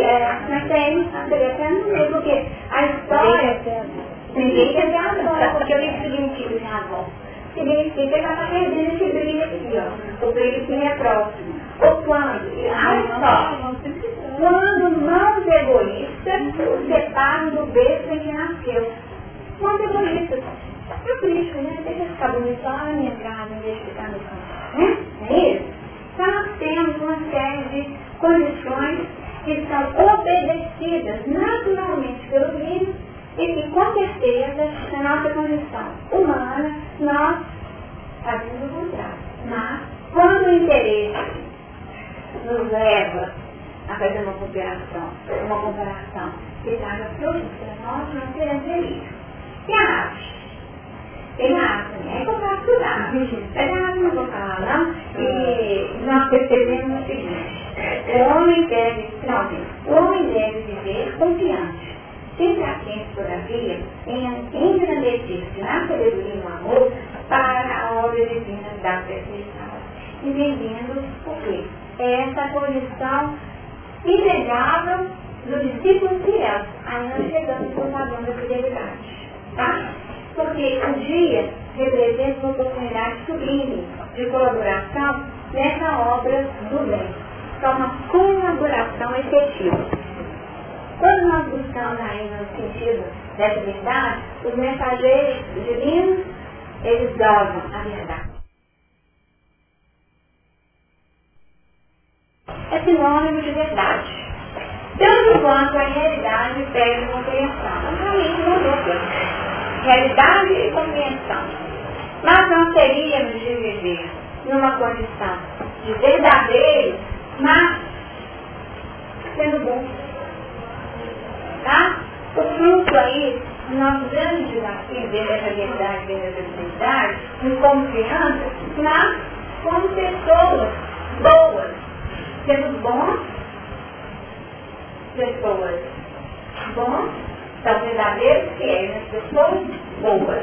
É, mas tem, seria até não sei, porque a história... Ninguém quer ver a avó, porque o que significa minha avó? Significa que ela está perdendo esse brilho aqui, ó. O brilho que é próximo. Ou quando? Olha só. Quando mãos egoístas o separam do berço em que nasceu é bonito. É político, né? Deixa ficar bonito lá na minha casa, em vez de ficar no campo. Né? É isso? Nós temos uma série de condições que são obedecidas naturalmente pelo livro e que com certeza na nossa condição humana nós fazemos o contrário. Mas quando o interesse nos leva a fazer uma comparação, uma comparação que traga frutos para nós, nós queremos ver isso. E a arte? Tem arte, né? É comprar estudar. Mas não vou falar não. E nós percebemos o seguinte. O homem deve, finalmente, o homem deve viver confiante. Sempre atento, todavia, em engrandecer-se na sabedoria no amor para a obra divina da perfeição. Entendendo o quê? Essa condição inegável do discípulo fiel, ainda chegando no padrão da fidelidade. Tá? Porque o dia representa uma oportunidade sublime de colaboração nessa obra do bem. Então, uma colaboração efetiva. Quando nós buscamos aí no sentido dessa verdade, os mensageiros divinos, eles dovam a verdade. É sinônimo de verdade. Tanto quanto a realidade pede compreensão. A gente não deu realidade e compreensão. Mas não teríamos de viver numa condição de verdadeiro, mas sendo bom. Tá? O fruto aí, o nosso grande desafio dentro dessa verdade, dentro dessa verdade, em confiança, mas como pessoas boas, sendo bons, pessoas. Bons, são verdadeiros fiéis, as pessoas boas.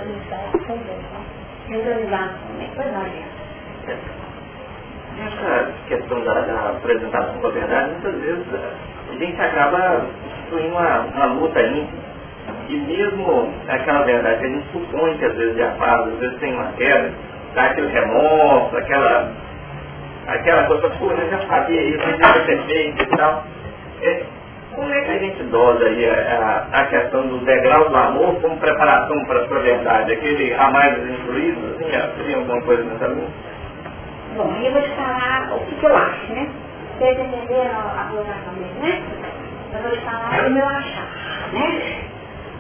Essa questão da, da apresentação da verdade, muitas vezes a gente acaba construindo uma, uma luta íntima. E mesmo aquela verdade que a gente supõe que às vezes já faz, às vezes tem uma queda, dá aquele remorso, aquela, aquela coisa, pô, eu já sabia isso, a gente já ter feito e tal. É, como é que a gente dosa aí a, a questão do degrau do amor como preparação para a sua verdade? Aquele a mais instruído, assim, tem alguma coisa nessa linha? Bom, eu vou te falar o que eu acho, né? Vocês entenderam a colocação dele, né? Eu vou te falar o meu achar, né?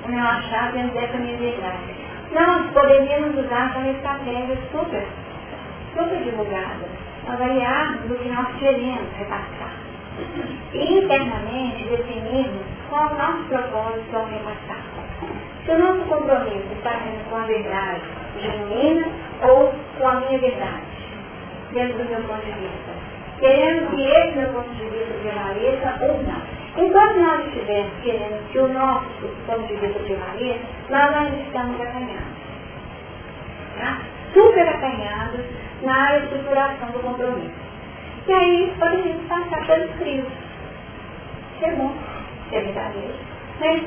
O meu achar dentro dessa minha verdade. Nós poderíamos usar essa estratégia super, super divulgada, avaliarmos o que nós queremos repassar e internamente definirmos qual o nosso propósito ao repassar. Se o nosso compromisso está sendo com a verdade genuína ou com a minha verdade, dentro do meu ponto de vista. Querendo que esse meu ponto de vista prevaleça ou não. Enquanto nós estivermos querendo que o nosso ponto de vista prevaleça, nós ainda estamos acanhados. Tá? Super acanhados na estruturação do compromisso. E aí poderíamos passar pelos crios. Ser bom, ser verdadeiro. Mas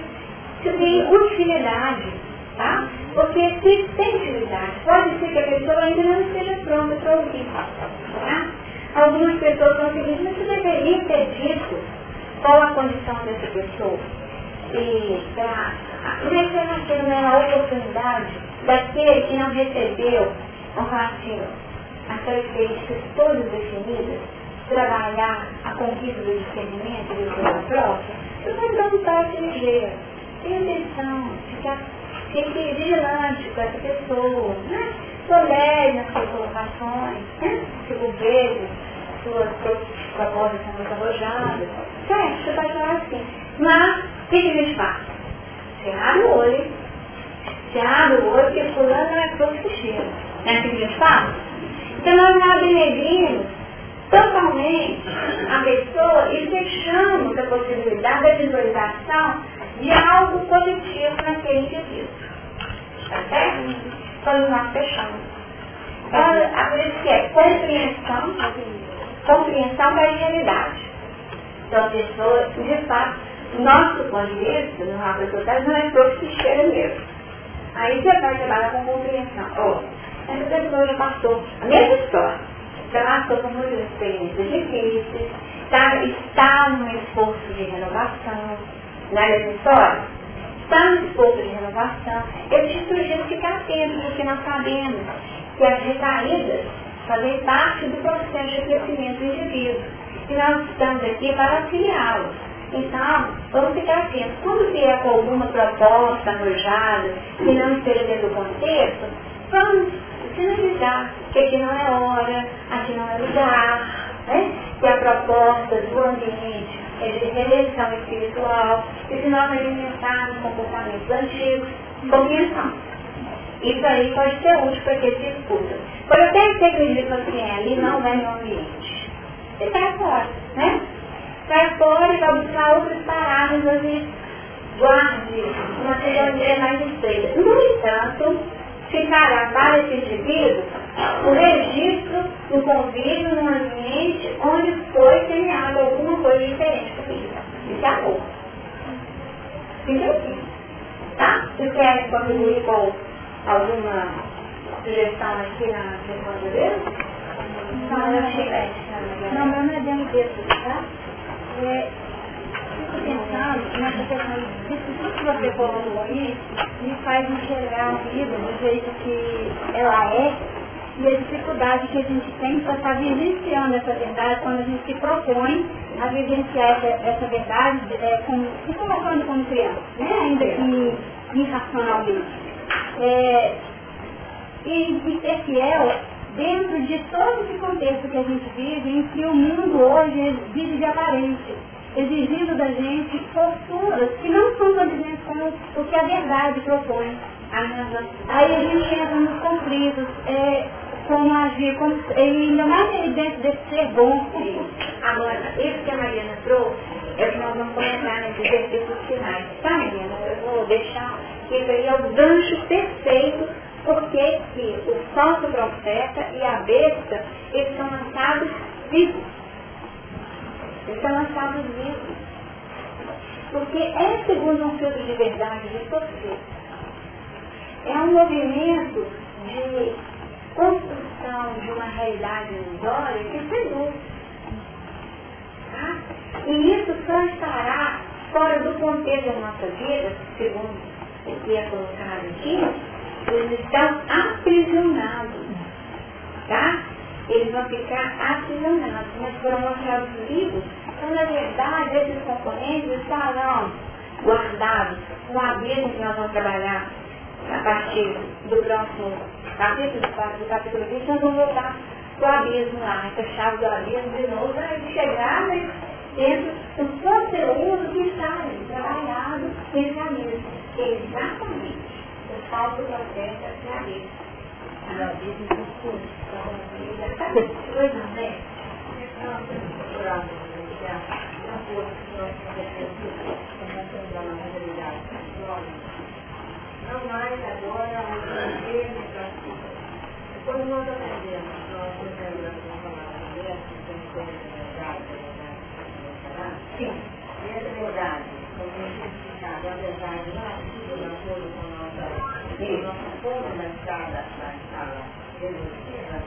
isso tem utilidade, tá? Porque se tem utilidade, pode ser que a pessoa ainda não esteja pronta para ouvir. Tá? Algumas pessoas vão seguir, mas você deveria ter dito qual a condição dessa pessoa. E para reconhecer né, a oportunidade daquele que não recebeu um ratinho, as características todas definidas, trabalhar a conquista do discernimento e do seu próprio, você vai dar um passo ligeiro. Tenha atenção, ficar, fique vigilante com essa pessoa, né? Tolere nas suas colocações, né? Tipo, veja, suas propostas são muito arrojadas. Certo, você pode falar assim. Mas, o que, a gente faz? Você abre o olho, você abre o olho, porque fulano é que cheira. Não é assim que a gente faz? Então nós abrimos totalmente a pessoa e fechamos a possibilidade da visualização de algo positivo naquele indivíduo. Tá certo? Quando nós fechamos. Então, a isso que é compreensão, compreensão da realidade. Então a pessoa, de fato, nosso ponto de vista, no mapa total, não é próprio que cheira mesmo. Aí você vai trabalhar com compreensão. Oh, essa pessoa já passou a mesma história já passou por muitas experiências difíceis, está, está num esforço de renovação, na mesma história, está num esforço de renovação. Eu te sugiro ficar atento, porque nós sabemos que as recaídas fazem parte do processo de crescimento do indivíduo. E nós estamos aqui para auxiliá-los. Então, vamos ficar atentos. Quando vier com alguma proposta arrojada, que não esteja dentro do contexto, vamos sinalizar que aqui não é hora, aqui não é lugar, né? que a proposta do ambiente reeleição espiritual, e se nós alimentarmos comportamentos antigos, compreensão. Isso aí pode ser útil para quem se escuta. Pode até ser que o indivíduo assim, ali não é meu ambiente. Você sai fora, né? Sai fora e vai buscar outras paradas onde guarde uma cidadania mais estreita. No entanto, ficará para esse indivíduo o registro do convívio no ambiente onde foi semeado alguma coisa diferente comigo. Isso é amor. Fica aqui. Tá? Vocês querem contribuir com alguma sugestão aqui na questão de Deus? Não, eu achei Não, meu não é dentro disso, tá? É, fico pensando nessa questão disso tudo que você colocou aí, me faz enxergar a vida do jeito que ela é e a dificuldade que a gente tem para estar vivenciando essa verdade quando a gente se propõe a vivenciar essa, essa verdade é, com, se colocando como criança, né? ainda que irracionalmente. É, e, e ser fiel dentro de todo esse contexto que a gente vive, em que o mundo hoje vive de aparência exigindo da gente posturas que não são condizentes com o que a verdade propõe. Aí a gente entra nos conflitos, é, como agir, como, e ainda mais evidente desse ser bom. Agora, isso que a Mariana trouxe, é que nós vamos comentar nesses exercícios finais. Tá, Mariana? Eu vou deixar que isso aí é o gancho perfeito porque que o falso profeta e a besta, eles são lançados vivos. São lançados vivos. Porque é segundo um filtro de verdade de você. É um movimento de construção de uma realidade ilusória que seduz. Tá? E isso só estará fora do contexto da nossa vida, segundo o que é colocado aqui, eles estão aprisionados. Tá? Eles vão ficar aprisionados, mas foram mostrados vivos. Então, na verdade, esses componentes estarão guardados no abismo que nós vamos trabalhar a partir do próximo capítulo, do capítulo 20, nós vamos voltar para o abismo lá, essa chave do abismo de novo, para chegar né, dentro do conteúdo que está ali, trabalhado nesse abismo. Exatamente. O falso processo é abismo. O abismo não? Não mais agora, quando nós aprendemos, nós entendemos a palavra dessa, que tem verdade, verdade, Sim. E essa verdade, como a verdade não é possível de acordo com a nossa, forma da da evolutiva,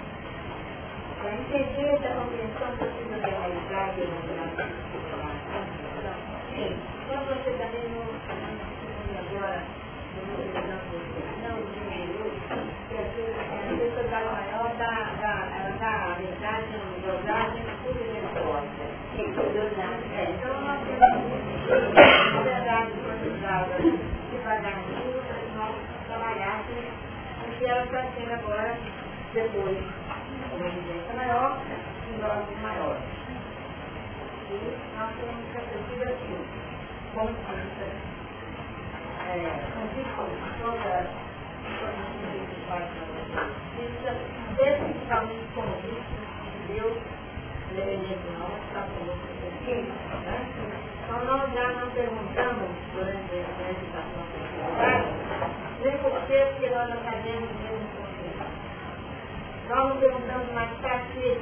para entender essa compreensão precisa de realizar e Sim. Quando você também não agora, não diminuiu, que a pessoa maior dá, dá, ela dá a verdade, a verdade, tudo é forte. Então nós temos verdade para que nós trabalhássemos o que ela está sendo agora depois uma evidência maior e doses maiores. E nós temos que assistir assim, com essa é, toda especificamente com isso, Deus, independente de nós, está conosco aqui? Então nós já não perguntamos durante a particular, nem por porque nós não sabemos nós não perguntamos mais para que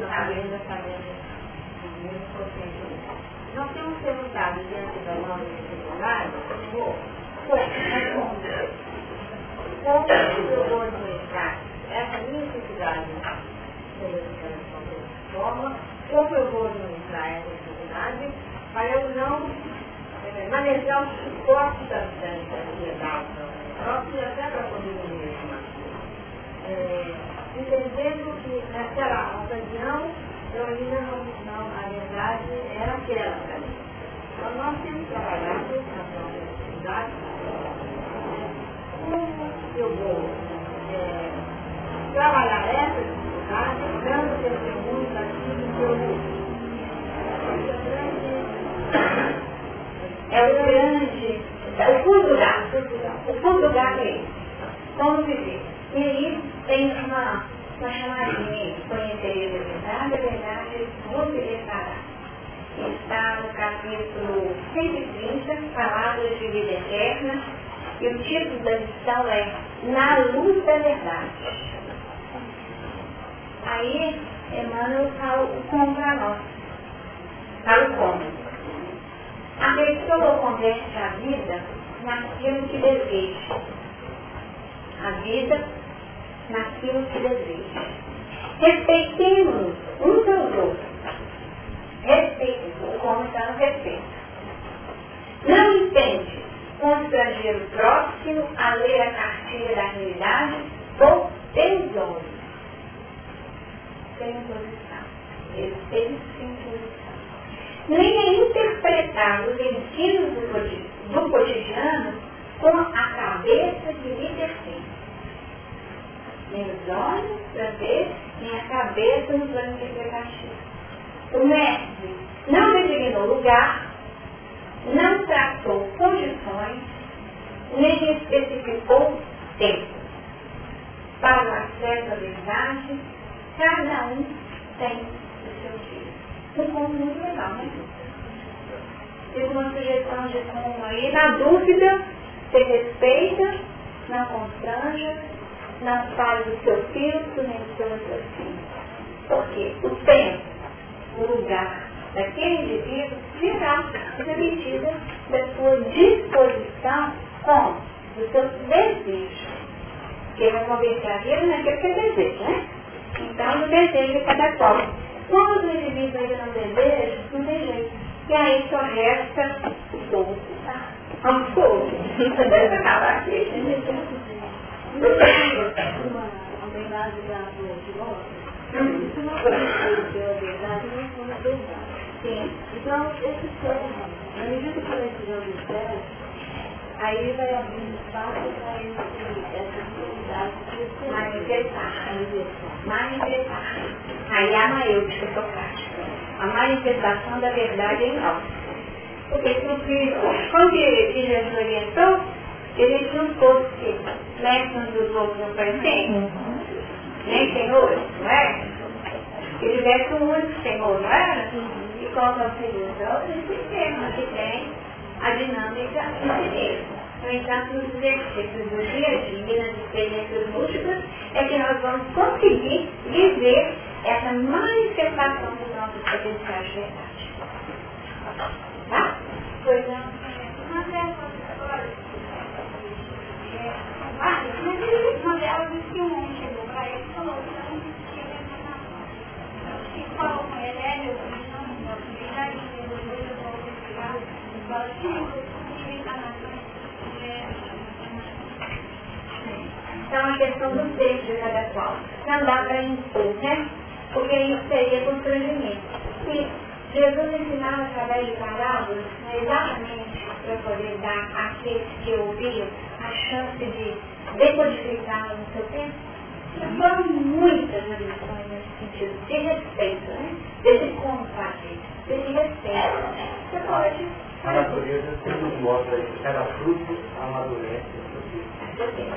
nós ainda sabemos. Nós temos perguntado diante da nossa dificuldade, como como eu vou administrar essa necessidade de forma, como eu vou administrar essa dificuldade, para eu não é, manejar o suporte da ansiedade própria e até para poder é, entendendo que naquela ocasião eu ainda não, não, a verdade era aquela para mim. Então nós temos trabalhado na nossa necessidade, como eu vou é, trabalhar essa dificuldade, dando testemunho daquilo que eu vi. É o grande, o fundo do gato. O fundo é isso. Como viver. E aí tem uma, uma chamadinha de conhecer a verdade, a verdade vos libertará. Está no capítulo 130, Palavras de Vida Eterna, e o título da lição é Na Luz da Verdade. Aí Emmanuel fala o como para nós. Fala o como. A pessoa converte a vida naquilo que deseja. A vida naquilo que deseja. Respeitemos uns aos outros. Respeitemos, como está no respeito. Não entende constranger o próximo a ler a cartilha da realidade ou tesouro. Sem imposição. Respeito sem. Nem é interpretar os ensinos do cotidiano com a cabeça de libertino os olhos para ver, nem a cabeça no plano interpretativo. O mestre não determinou lugar, não tratou condições, nem especificou tempo. Para o acesso à verdade, cada um tem o seu dia. Um ponto muito legal, né? Fica uma sugestão de como aí, na dúvida, se respeita, não constranja, não fale do seu nem do seu raciocínio. Porque o tempo, o lugar daquele indivíduo será na medida da sua disposição com os seus desejos. Porque vai converter a vida naquilo que ele deseja, né? Então, no desejo de cada qual. Quando o indivíduo ainda não deseja, não tem jeito. E aí só resta o doce, tá? Vamos aqui não a verdade. Então, esse termo, na medida que vai estudando aí vai abrindo espaço para essa possibilidade de manifestar. Manifestar. Aí a maiúscula socrática. A manifestação da verdade em nós. Porque quando Jesus orientou, ele não fosse mestres dos outros não pertencem, nem senhores, não é? Se tivesse um único senhor, não era? E qual é o senhor? Então, esse sistema que tem a dinâmica infinita. No entanto, nos exercícios do dia a dia, nas experiências múltiplas, é que nós vamos conseguir viver essa manifestação dos nossos potenciais de verdade. Tá? Pois não. Mas é ah, mas ele, disse que um homem chegou para ele falou que não existia reencarnação. E falou com ele, é meu filho, não me posso beijar, depois eu vou explicar. E fala, sim, eu reencarnação. Então, a questão do beijo né, da qual não dá para impor, né? Porque isso seria constrangimento. Jesus ensinava através de parábolas né, exatamente para poder dar àqueles que ouviam a chance de decodificá-la no seu tempo. Foram muitas lições nesse sentido, de respeito, né? Desse como fazer, desse respeito. Você pode. A natureza nos mostra que cada fruto amadurece o seu tempo.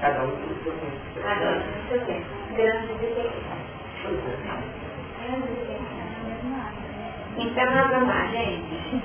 Cada um tem o seu tempo. Cada um tem o seu tempo. Grande diferença. Grande diferença. Então vamos lá, gente.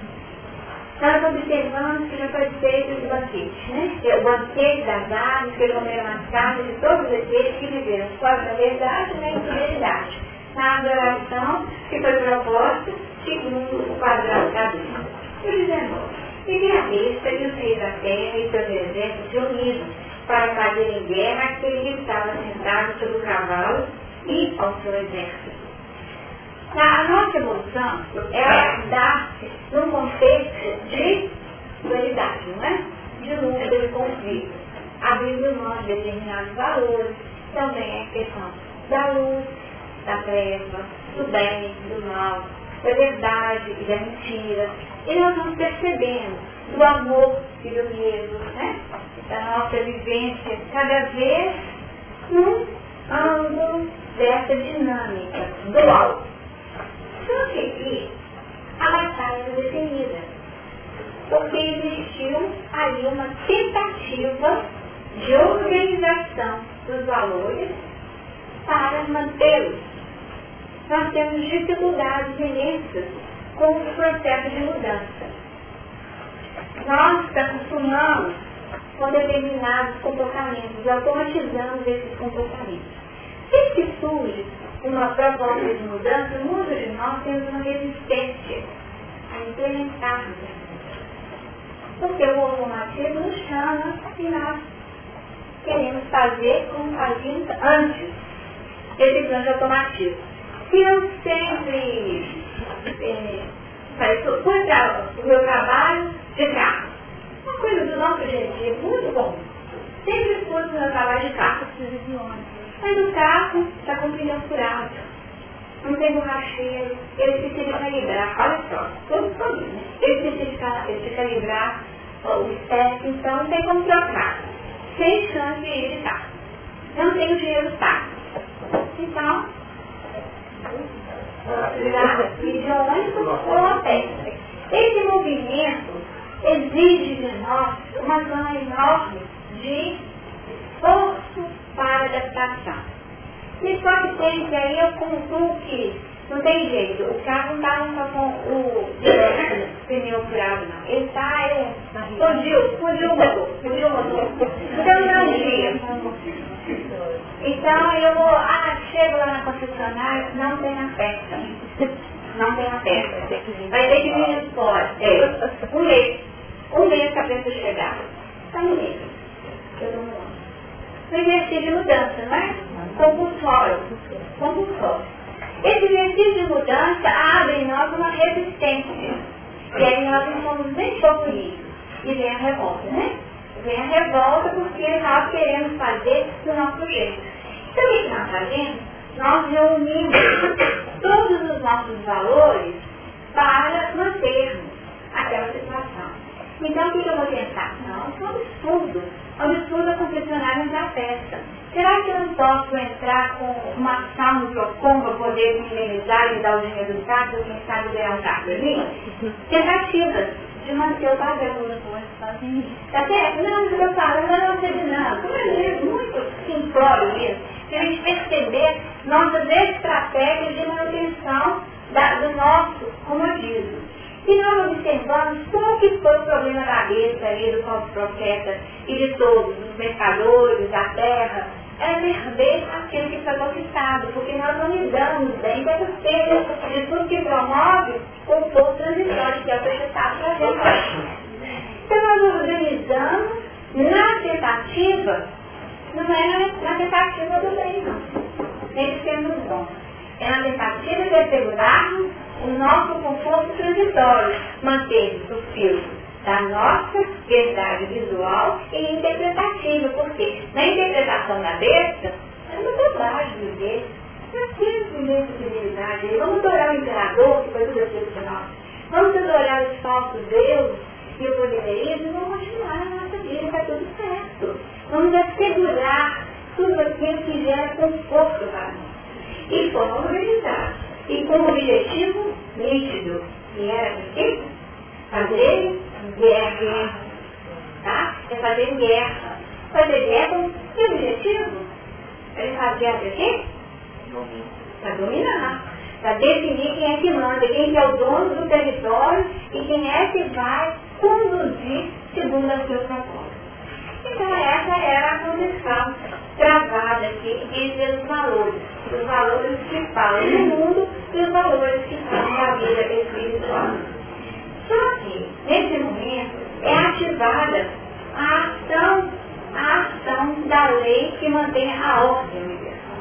Nós observamos que já foi feito o banquete, né? O banquete das aves, que comeram as carnes de todos aqueles que viveram fora da verdade e na infidelidade. Na adoração que foi proposta segundo o quadrado da Bíblia. E o 19. E vi a besta e os reis da terra e seus exércitos reunidos para fazerem guerra àquele que estava sentado sobre o cavalo e ao seu exército. A nossa evolução, ela dá-se num contexto de dualidade, não é? De luta, de conflito. Abrindo mão de determinados valores, também é questão da luz, da treva, do bem, do mal, da verdade e da mentira. E nós vamos percebendo do amor e do medo, né? Da nossa vivência cada vez num ângulo dessa dinâmica dual. Aqui a batalha era definida. Porque existiu ali uma tentativa de organização dos valores para mantê-los. Nós temos dificuldades imensas com o processo de mudança. Nós acostumamos com determinados comportamentos, automatizamos esses comportamentos. E que uma proposta de mudança, muitos de nós temos uma resistência a implementarmos Porque o automatismo nos chama e nós queremos fazer como fazíamos antes. Esse plano de automatismo. Se eu sempre é, o meu trabalho de carro, uma coisa do nosso objetivo muito bom. Sempre fui o meu trabalho de carro. Precisa de ônibus mas o carro está com pneu furado. Não tem borracheiro, ele precisa de calibrar, olha só, todo problema. Né? Ele precisa de, calibrar o espécie, então não tem como trocar. Sem chance de ir carro. Não tem o dinheiro pago. Então, ir de ônibus ou a pé. Esse movimento exige de nós uma zona enorme de esforço para adaptação. E só que tem que aí eu concluo que não tem jeito, o carro não está com o pneu furado não. Ele está, é, fundiu, fundiu o motor, fundiu o motor. Então não dia. Então eu vou, ah, chego lá na concessionária, não tem a peça. Não tem a peça. Vai ter que vir fora. É, um mês. Um mês que a peça chegar. Está um mês. Eu dou no exercício de mudança, né? Compulsório. Compulsório. Esse exercício de mudança abre em nós uma resistência. E aí nós não somos nem pouco. E vem a revolta, né? Vem a revolta porque nós queremos fazer do nosso jeito. Então o que nós fazemos? Nós reunimos todos os nossos valores para mantermos aquela situação. Então o que eu vou pensar? Não, isso é um absurdo a concessionária da festa. Será que eu não posso entrar com uma ação no PROCON para poder me indenizar e dar o dinheiro do carro, quem sabe ganhar um carro para mim? Tentativas de manter o padrão. Certo? Não, que eu falo, não é uma dinâmica. É muito simplório mesmo. Para a gente perceber nossas estratégias de manutenção da, do nosso comodismo. E nós observamos qual que foi o problema da besta ali do falso profeta e de todos, os mercadores, da terra, é perder aquilo que foi conquistado, porque nós não lidamos bem com essa perda de tudo que promove o povo transitório, que é o que está trazendo. Então nós organizamos na tentativa, não é na tentativa do bem, não. Nem sendo bom. é na tentativa de assegurarmos o nosso conforto transitório, manter o filtro da nossa verdade visual e interpretativa, porque na interpretação da besta, é uma bobagem viver. Aquilo que viver de fidelidade, vamos adorar o imperador, que foi tudo aquilo que nós. Vamos adorar os falsos deuses e o poderismo, vamos continuar na nossa vida, está tudo certo. Vamos assegurar tudo aquilo que gera conforto para nós. E fomos organizados. E com objetivo nítido, que era o quê? Fazer guerra. Tá? É fazer guerra. Fazer guerra que objetivo? Ele faz guerra quê? Para dominar. Para definir quem é que manda, quem é o dono do território e quem é que vai conduzir segundo a sua proposta. Então essa era a condição travada aqui entre os valores. Os valores que falam do mundo e os valores que falam da vida espiritual. Só que, nesse momento, é ativada a ação, a ação da lei que mantém a ordem universal.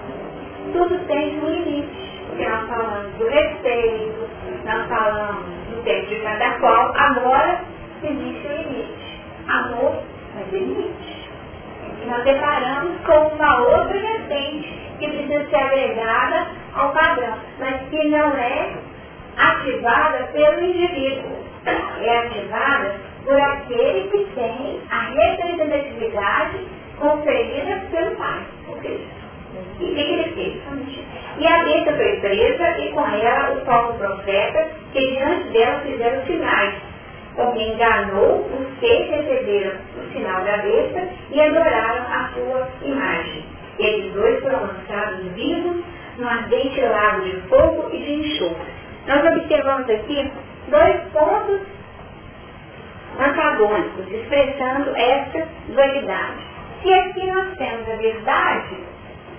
Tudo tem um limite. Porque nós falamos do respeito, nós falamos do tempo de cada qual, agora existe o limite. Amor mas limite. E nós deparamos com uma outra vertente que precisa ser agregada ao padrão, mas que não é ativada pelo indivíduo. É ativada por aquele que tem a representatividade conferida pelo pai. Ou seja, e o que ele fez? E a besta foi presa e com ela os falsos profetas que diante dela fizeram sinais porque enganou os que receberam o sinal da besta e adoraram a sua imagem. Eles dois foram lançados vivos no ardente lago de fogo e de enxofre. Nós observamos aqui dois pontos antagônicos, expressando essa dualidade. Se aqui nós temos a verdade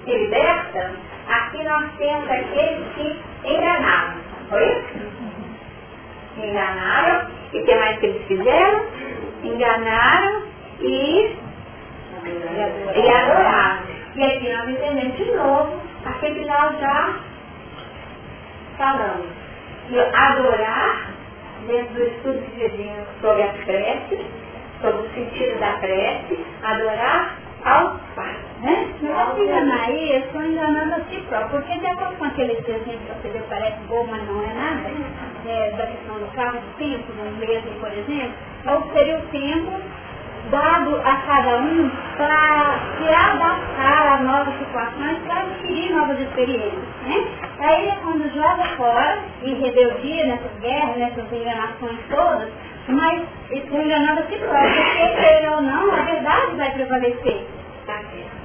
que liberta, aqui nós temos aqueles que enganaram. Foi isso? Enganaram e o que mais que eles fizeram? Enganaram e, e adoraram. E aqui nós entendemos de novo aquele que nós já falamos. E adorar, dentro do estudo que fizemos sobre a prece, sobre o sentido da prece, adorar ao Pai. Né? Não se enganar aí, eu estou enganando a si próprio, porque de acordo com aquele exemplo que você parece bom, mas não é nada, é, da questão do carro do tempo, do mesmo, por exemplo, qual seria o tempo dado a cada um para se adaptar a novas situações, para adquirir novas experiências. Né? Aí é quando joga fora, em rebeldia nessas guerras, nessas enganações todas, mas estou enganando a si próprio, porque queira ou não, a verdade vai prevalecer.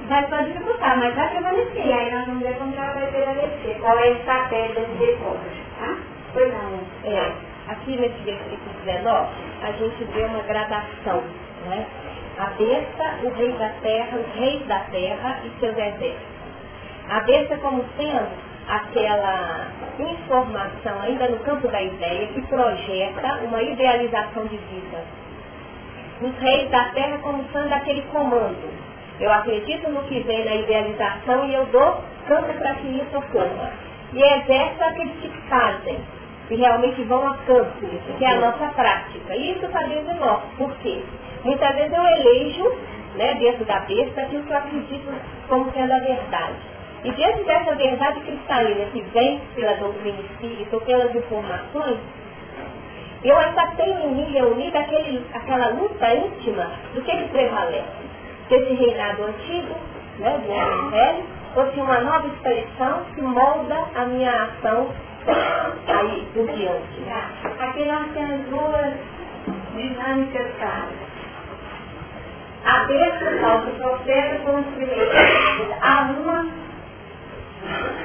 Vai só dificultar, mas vai prevalecer. E aí nós vamos ver como ela vai prevalecer. Qual é a estratégia desse decote, tá? Pois não. É, aqui nesse versículo 19, a gente vê uma gradação, né? A besta, o rei da terra, os reis da terra e seus exércitos. A besta como sendo aquela informação ainda no campo da ideia que projeta uma idealização de vida. Os reis da terra como sendo aquele comando. Eu acredito no que vem na idealização e eu dou campo para que isso ocorra. E exército aqueles que fazem, que realmente vão a campo, que é a nossa prática. E isso está dentro de nós. Por quê? Muitas vezes eu elejo, né, dentro da besta, aquilo que eu acredito como sendo a verdade. E diante dessa verdade cristalina que vem pela doutrina espírita ou pelas informações, eu ainda tenho em mim reunida aquele, aquela luta íntima do que, que prevalece. Desse reinado antigo, né, do homem velho, ou se uma nova expressão que molda a minha ação aí por diante. Aqui nós temos duas dinâmicas claras. A besta falsa profeta com os. Há uma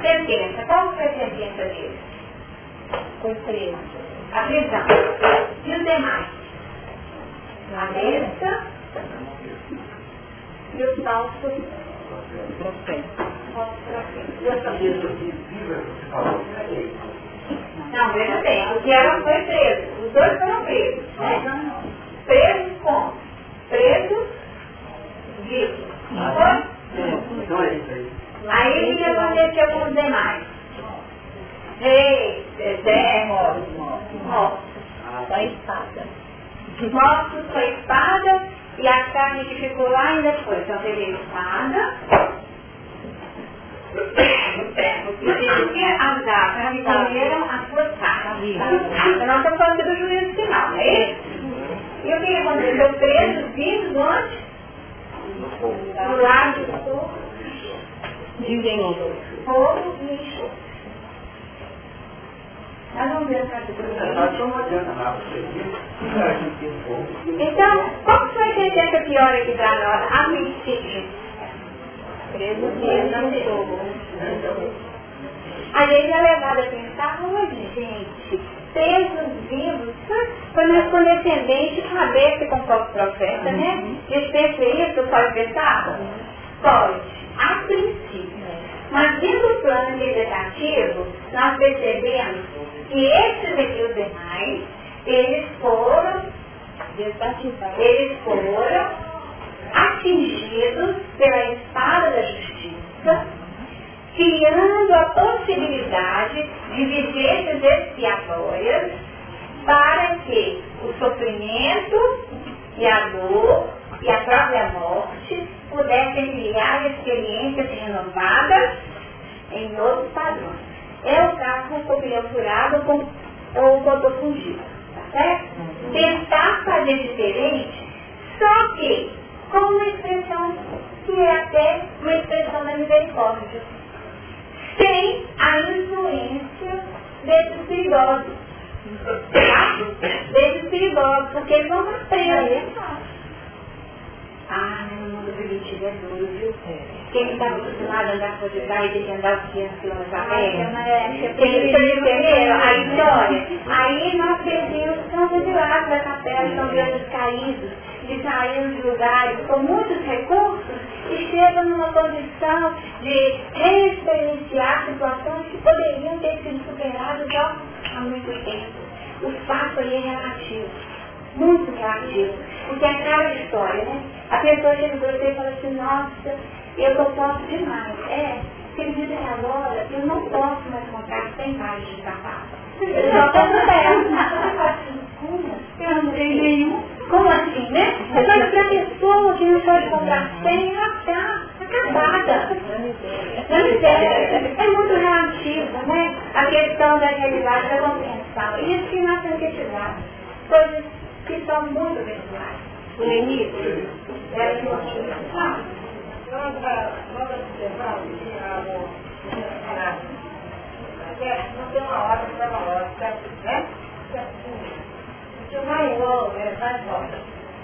sentença. Qual foi a sentença dele? Foi preso. A prisão. E os demais? A besta e os falsos Profeta. Não, veja bem, o era foi preso. Os dois foram presos. Né? Presos como? Presos vivos. Não foi? Então é isso aí. Aí o que aconteceu com os demais? Rei, Zé, mortos, mortos. Com a espada. Mortos com a espada e a carne que ficou lá ainda foi. Então teve a espada. Porque as carne comeram as suas carnes. Nós estamos falando do juízo final, não é isso? E o que aconteceu? Presos vindos onde? Do lado do fogo. Fogo e enxofre. Nós vamos ver o capítulo Então, qual foi a sentença pior aqui para nós? A princípio. Preso no fogo. A gente é levado a pensar, onde, gente? Presos vivos, quando é condescendente, cabeça com o próprio profeta, né? Dispensa isso, pode pensar? Pode, a princípio. Mas dentro do plano legislativo, nós percebemos que esses aqui, os demais, eles foram eles foram atingidos pela espada da justiça, criando a possibilidade de vivências expiatórias para que o sofrimento e a dor e a própria morte pudessem criar experiências renovadas em outros padrões. É o caso com o copião furado com, ou o doutor fungido. Tá certo? Tentar fazer diferente, só que com uma expressão que é até uma expressão da misericórdia. Sem a influência desses perigosos. Tá? Desses perigosos, porque eles vão presos. Ah, no mundo primitivo é duro, viu? Quem está acostumado a andar por debaixo tem que andar os 500 quilômetros a pé. Vocês entenderam a história? Aí nós perdemos tanto de lá da capela, são grandes caídos, de sair de lugares com muitos recursos e chegam numa condição de reexperienciar situações que poderiam ter sido superadas já há muito tempo. O fato aí é relativo, muito relativo, porque é aquela história, né? A pessoa chega para você e fala assim, nossa, eu estou posso demais. É, acredita que agora eu não posso mais comprar sem mais de sapato. Eu. Eu não tenho nenhum. Como assim, né? Mas para a pessoa que não pode comprar sem, ela está acabada. É muito relativo, né? A questão da realidade da compreensão. Isso que nós temos que estudar. Coisas que são muito virtuais. O limite era compreensão. Nós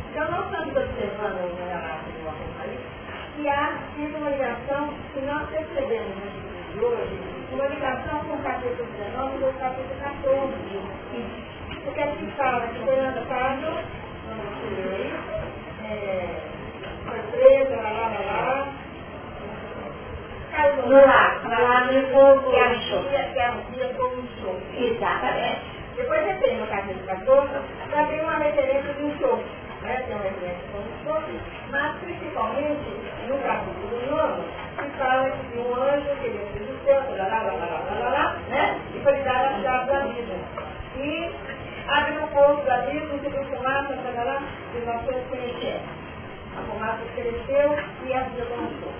Então nós estamos observando no relato do Apocalipse que há uma ligação que nós percebemos de hoje, uma ligação com o capítulo 19 e o capítulo 14. Porque aqui fala que Fernando Pablo, não sei, é, lá, lá, lá, lá, No lago, no lago de fogo que e ardia, achou. que ardia como um enxofre. Exatamente. Depois você tem no capítulo 14, já tem uma referência de enxofre, né? Tem uma referência com enxofre, mas principalmente no capítulo 9, que fala de um anjo que desceu do céu, lá, lá, lá, lá, lá, lá, lá, né? E foi dar a chave da vida. E abriu o poço da vida, subiu fumaça, lá, lá, lá, e nós todos conhecemos. A fumaça cresceu e a vida começou.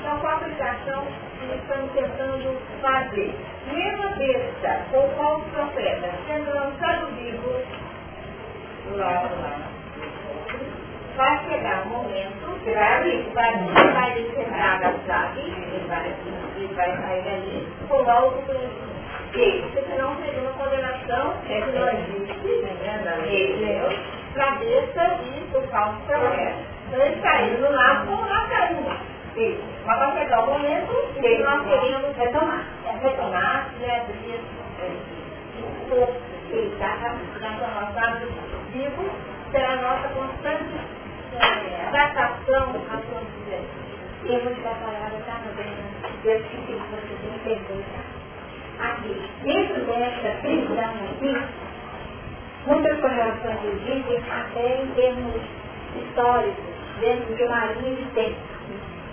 Então, qual a aplicação que estamos tentando fazer? Mesma besta ou falso profeta sendo lançado vivo vai chegar um momento que vai vai, descerrar a chave, ele vai, vai sair ali, com algo que porque senão seria uma condenação que não existe, né, da besta e o falso profeta. Então, eles caíram no lago, como caindo. Isso. Mas vai chegar o momento que nós queríamos retomar. É retomar, né, porque o corpo que está lançado vivo será a nossa constante é, adaptação à sua vida. E eu vou te dar a palavra, tá, meu bem? Deus que você tem perder, tá? Aqui, dentro dessa prisão aqui, muitas correlações existem até em termos históricos, dentro de uma linha de tempo.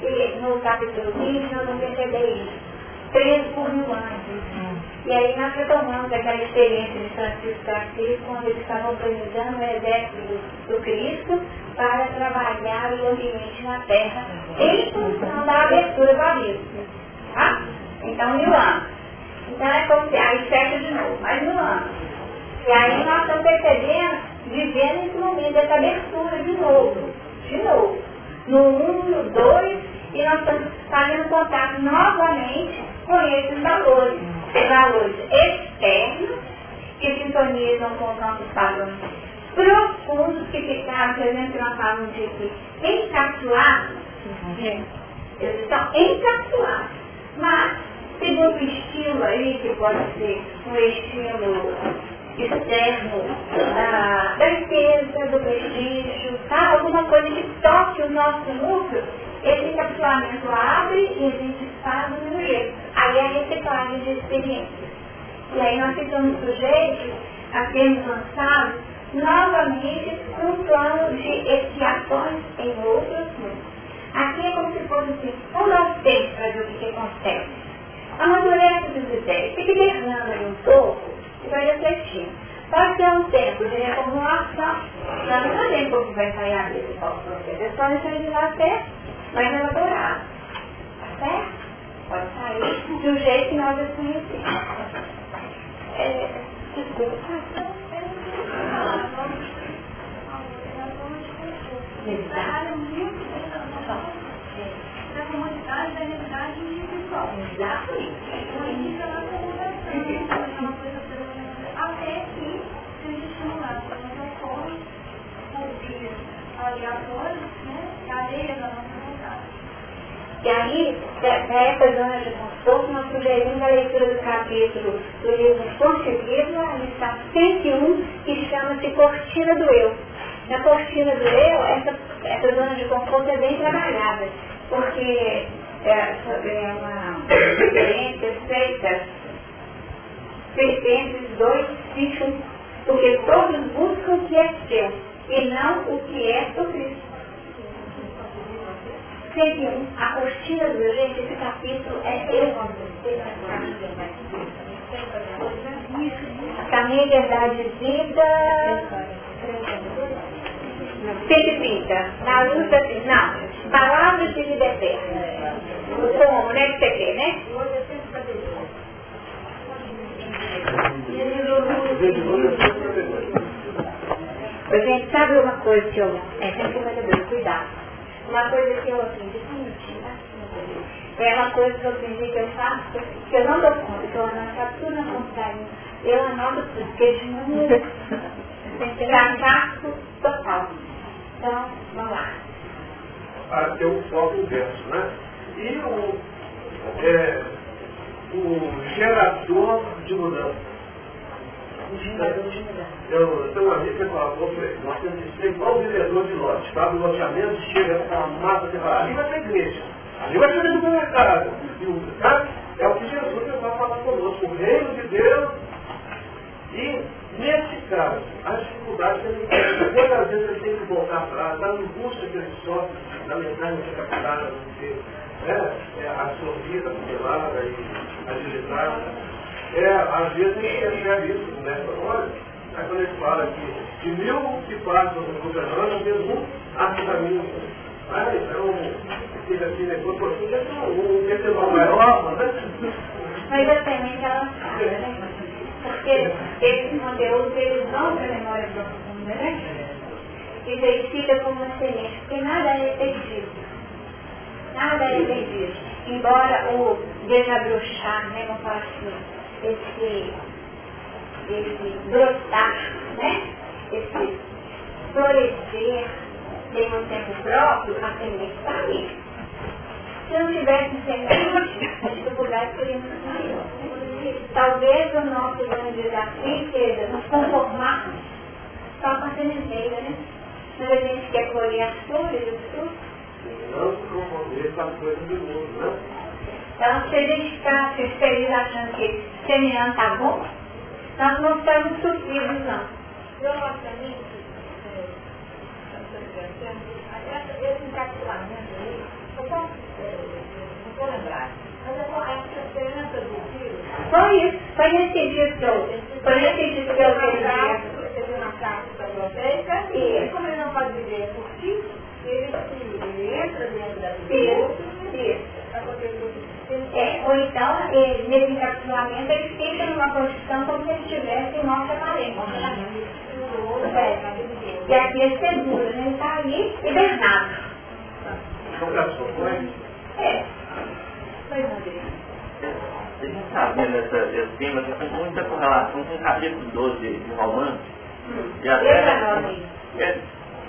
E no capítulo 20 nós vamos perceber isso. preso por mil anos. E aí nós retomamos aquela experiência de Francisco Assis, quando eles estavam organizando o exército do, do Cristo para trabalhar o ambiente na Terra em função da abertura do abismo. Tá? Então, mil anos. Então é como se, aí fecha de novo, mais mil anos. E aí nós estamos percebendo, vivendo esse momento dessa abertura de novo, de novo. No um, no dois, e nós estamos fazendo contato novamente com esses valores. Valores externos que sintonizam com os nossos padrões profundos que ficaram, por exemplo, que nós falamos de aqui, encapsulados. Eles estão encapsulados. Mas, segundo o estilo aí, que pode ser um estilo externo da, da riqueza, do prestígio, tá? alguma coisa que toque o nosso núcleo, esse encapsulamento abre e a gente faz do mesmo jeito. Aí é a reciclagem de experiências. E aí nós ficamos sujeitos a sermos lançados novamente um plano de expiações em outros mundos. Aqui é como se fosse assim, um nosso tempo para ver o que, acontece. A madureza dos ideias fica derrando ali um pouco vai refletindo. Pode ser um tempo de reformulação, nós não sabemos como vai sair a vida qual processo. É só deixar ele lá até mais elaborado. Tá certo? Pode sair do jeito que nós desconhecemos. É, desculpa. Da comunidade, da realidade individual. Exatamente. Isso ela é uma coisa até que seja estimulado pelas ações, por vias aleatórias, né, alheias à nossa vontade. E aí, para essa zona de conforto, nós sugerimos a leitura do capítulo do livro Portuguesa, a lição 101, que chama-se Cortina do Eu. Na cortina do eu, essa, essa zona de conforto é bem trabalhada, porque é, é uma experiência feita Filipenses 2, 21, porque todos buscam o que é seu e não o que é do Cristo. 101, a do gente, esse capítulo é eu. Caminho, verdade vida. 130. Na luz da... Não. Palavras de vida eterna. Como, né? Que você quer, né? Gente sabe uma coisa que eu... É sempre coisa, cuidado. Uma coisa que eu aprendi, é uma coisa que eu aprendi que eu faço, que eu não dou conta, que eu anoto tudo na computadora. Eu anoto tudo, porque de número, fracasso total. Então, vamos lá. Ah, tem o próprio verso, né? E o, é, o gerador de mudança. Eu tenho um amigo que falou nós temos que ser igual o vendedor de lote, tá? O loteamento chega com uma massa de ali vai ser igreja, ali vai ser do mercado. E o, tá? É o que Jesus vai falar conosco, o reino de Deus e Nesse caso, a dificuldade que ele tem, muitas vezes ele tem que voltar atrás, da angústia que ele sofre, da que é captada, não ser né, é, absorvida, tutelada e agilizada. É, às vezes a gente percebe isso, né? Olha, aí quando ele fala que de mil que passam governando, mesmo um acha caminho. Ah, então, fica assim, né? Por assim, é um festival maior, né? Mas a semente ela sabe, né? Porque esses conteúdos, eles vão para a memória profunda, né? E verifica como uma semente, porque nada é perdido. Nada é perdido. Embora o desabrochar, né, vamos falar assim, esse, esse brotar, né? Esse florescer tem um tempo próprio, a semente está ali. Se não tivesse semente, a dificuldade seria muito maior. Talvez o nosso grande desafio seja nos conformarmos só com a sementeira, né? Mas a gente quer colher as flores os frutos. Não se conformar as? Então, se a gente ficar feliz achando que semeando está bom, nós não estamos sofridos, não. Eu acho também esse encapsulamento aí, eu não vou lembrar, mas eu acho que a Foi isso, foi nesse sentido que eu, foi nesse sentido que eu recebi uma carta biblioteca e como ele não pode viver por si, ele, ele entra dentro da vida. É, ou então, ele, nesse encapsulamento, ele fica numa posição como se estivesse morte aparente. É. E aqui é seguro, né? Ele está ali hibernado. Conversou com ele? É. A gente está vendo essa, esse tema que tem muita correlação com o capítulo 12 de Romano. Hum. E até, é,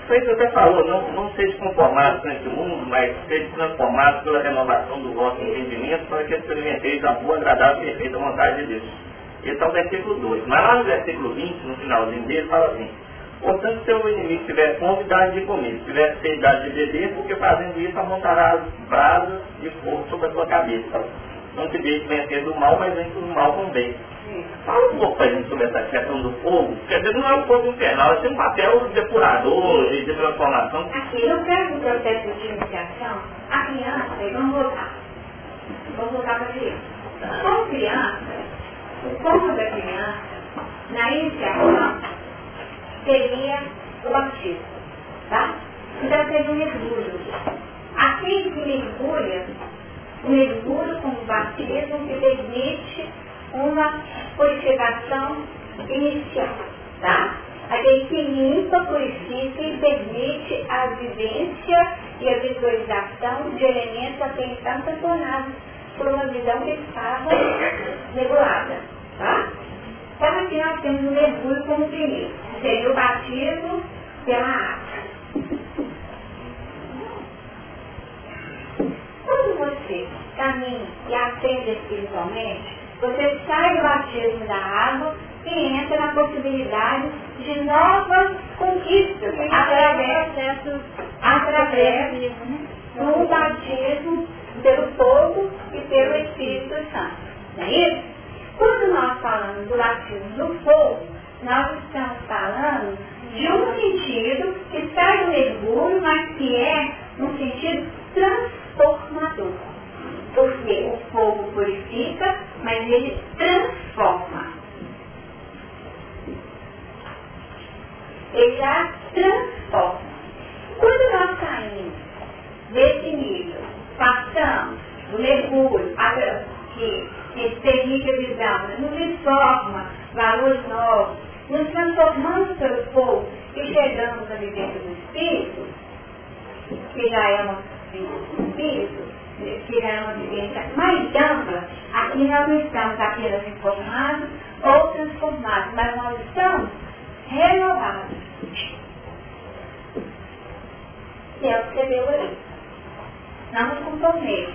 foi o que você falou, não, não seja conformado com esse mundo, mas seja transformado pela renovação do vosso entendimento para que experimenteis a boa, agradável e perfeita vontade de Deus. Esse é o versículo 2. Mas lá no versículo 20, no finalzinho dele, fala assim, Portanto, se o inimigo tiver fome, de comer. Se tiver sede, de beber, porque fazendo isso amontará as brasas de fogo sobre a sua cabeça. Não te deixe vencer do mal, mas vence do mal com bem. Fala um pouco para a gente sobre essa questão do fogo. Quer dizer, não é um fogo infernal, é um papel depurador, de transformação. Aqui, no caso do processo de iniciação, a criança, vamos voltar. Vamos voltar para a criança. Com criança, o fogo da criança, na iniciação, seria o batismo. Tá? Então, seria um mergulho. Aquele que mergulha, o mergulho com o batismo que permite uma purificação inicial, tá? Aquele que limpa, purifica e permite a vivência e a visualização de elementos até então sancionados por uma visão que estava regulada, tá? Então aqui nós temos o mergulho como primeiro, seria o batismo pela água. Quando você caminha e atende espiritualmente, você sai do batismo da água e entra na possibilidade de novas conquistas através, através do batismo pelo fogo e pelo Espírito Santo. Não é isso? Quando nós falamos do batismo do fogo, nós estamos falando de um sentido que sai do mergulho, mas que é um sentido transformador porque o fogo purifica, mas ele transforma. Ele já transforma. Quando nós saímos desse nível, passamos do mergulho, que, que permite a visão, nos informa valores novos, nos transformamos pelo fogo e chegamos à vivência do Espírito, que já é um Espírito, que é uma vivência mais ampla, aqui nós não estamos apenas informados ou transformados, mas nós estamos renovados. Que é o que você deu aí. Não nos conformemos,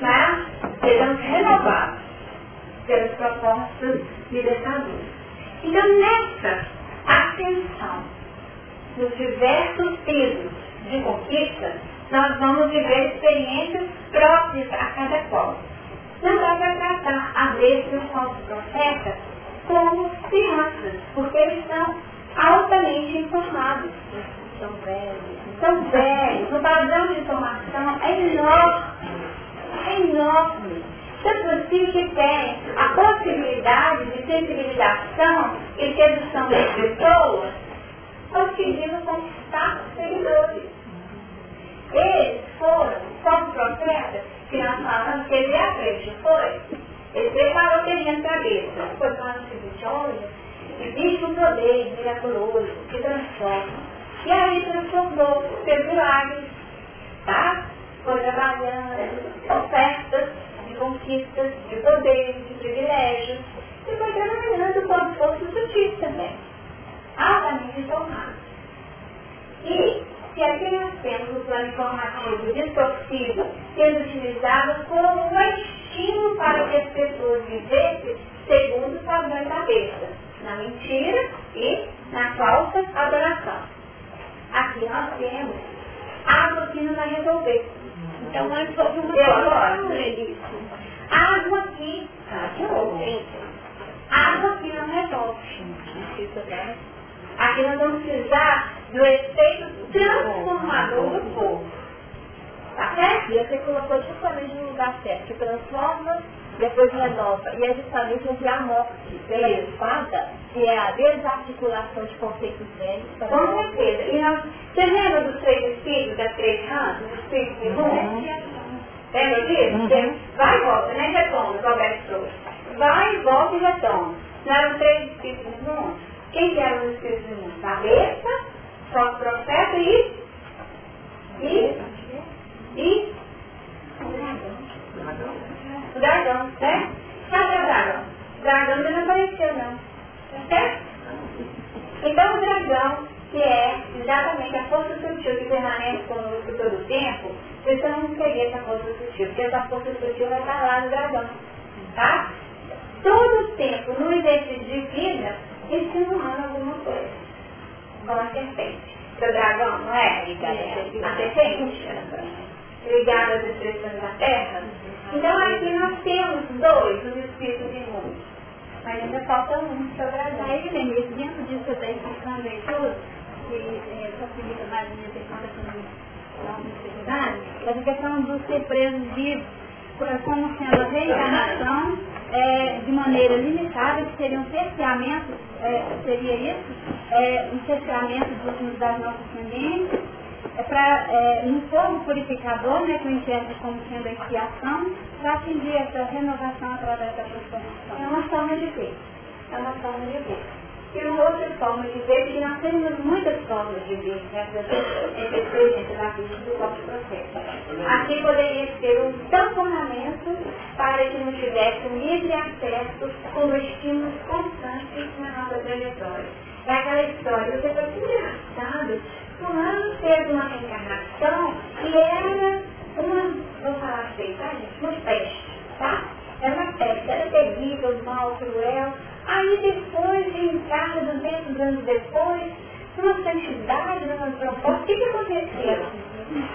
mas sejamos renovados pelas propostas libertadoras. Então, nessa ascensão dos diversos pesos de conquista, nós vamos viver experiências próprias a cada qual. Não dá para tratar a besta e falso profeta como crianças, porque eles são altamente informados. São velhos. São velhos. O padrão de informação é enorme. É enorme. Tanto assim que tem a possibilidade de sensibilização e sedução das pessoas conseguindo conquistar seguidores. Eles foram, como profeta, que nós falamos que ele é a frente, foi? Ele preparou terreno cabeça. Foi para o seguinte, olha, existe um poder miraculoso que transforma. E aí transformou, fez milagres, tá? Foi trabalhando ofertas de conquistas, de poderes, de privilégios. E foi trabalhando como se fosse sutil também. Altamente informado. E aqui nós temos o plano informativo distorcido sendo utilizado como um estímulo para que as pessoas vivessem segundo os padrões da besta, na mentira e na falsa adoração. Aqui nós temos água que não vai resolver. Então nós somos uma Eu Água que Água que não resolve. Aqui nós vamos precisar do efeito transformador do povo. Tá certo? E você colocou justamente no lugar certo, que transforma depois renova. E é justamente entre a morte pela espada, que é a desarticulação de conceitos velhos. Com certeza. E nós, você lembra dos três espíritos, das três rãs, dos espíritos de uhum. Lembra disso? Uhum. Vai e volta, nem retoma, Roberto trouxe. Vai, e volta e retoma. Não eram três espíritos de mundo? Quem que eram os espíritos de mundo? Cabeça, só profeta e... E... E... O dragão, né? Cadê o dragão? O dragão não apareceu, não. Certo? Então o dragão, que é exatamente a força sutil que permanece conosco todo o tempo, precisamos seguir essa força sutil, porque essa força sutil vai estar lá no dragão. Tá? Todo o tempo, no exercício de vida, insinuando alguma coisa. Como a serpente. O dragão, não é? A serpente. Ligada às expressões da terra. Então aqui nós temos dois, os espíritos imundos. Mas ainda falta um, é o dragão. Aí, Denise, dentro disso que eu estou explicando aí tudo, que é, facilita mais a minha questão da dificuldade, mas a questão dos ser presos vivos, como sendo a reencarnação é, de maneira limitada, que seria um cerceamento, é, seria isso, é, um cerceamento dos, das nossas tendências, é para é, um fogo purificador, né, que eu entendo como sendo a expiação, para atingir essa renovação através da transformação. É uma forma de ver. É uma forma de ver. E uma outra forma de ver, que nós temos muitas formas de ver nessa experiência da vida do nosso processo. Aqui poderia ser um tamponamento para que não tivesse livre acesso com estímulos constantes na nossa trajetória. É aquela história, você foi engraçado, fulano teve uma reencarnação e era uma, vou falar assim, tá gente, uma peste, tá? Era uma peste, era terrível, mal, cruel. Aí depois reencarna 200 anos depois, numa santidade, numa proposta, o que, que aconteceu?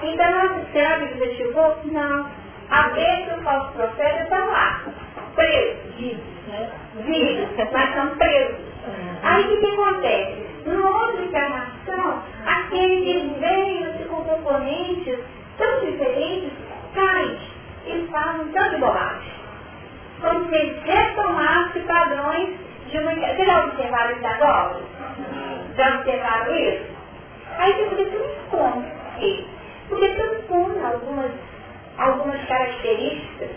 Então, nossa, será que você chegou? Não. A vez que o falso profeta está lá, preso. Vivo, né? Mas estão presos. Aí o que, que acontece? Numa outra encarnação, aquele que veio com componentes tão diferentes caem e fazem tanto bobagem. Como se eles retomassem padrões de uma. Vocês já observaram isso agora? Já observaram isso? Aí você fica tudo como? Porque transforma algumas, algumas características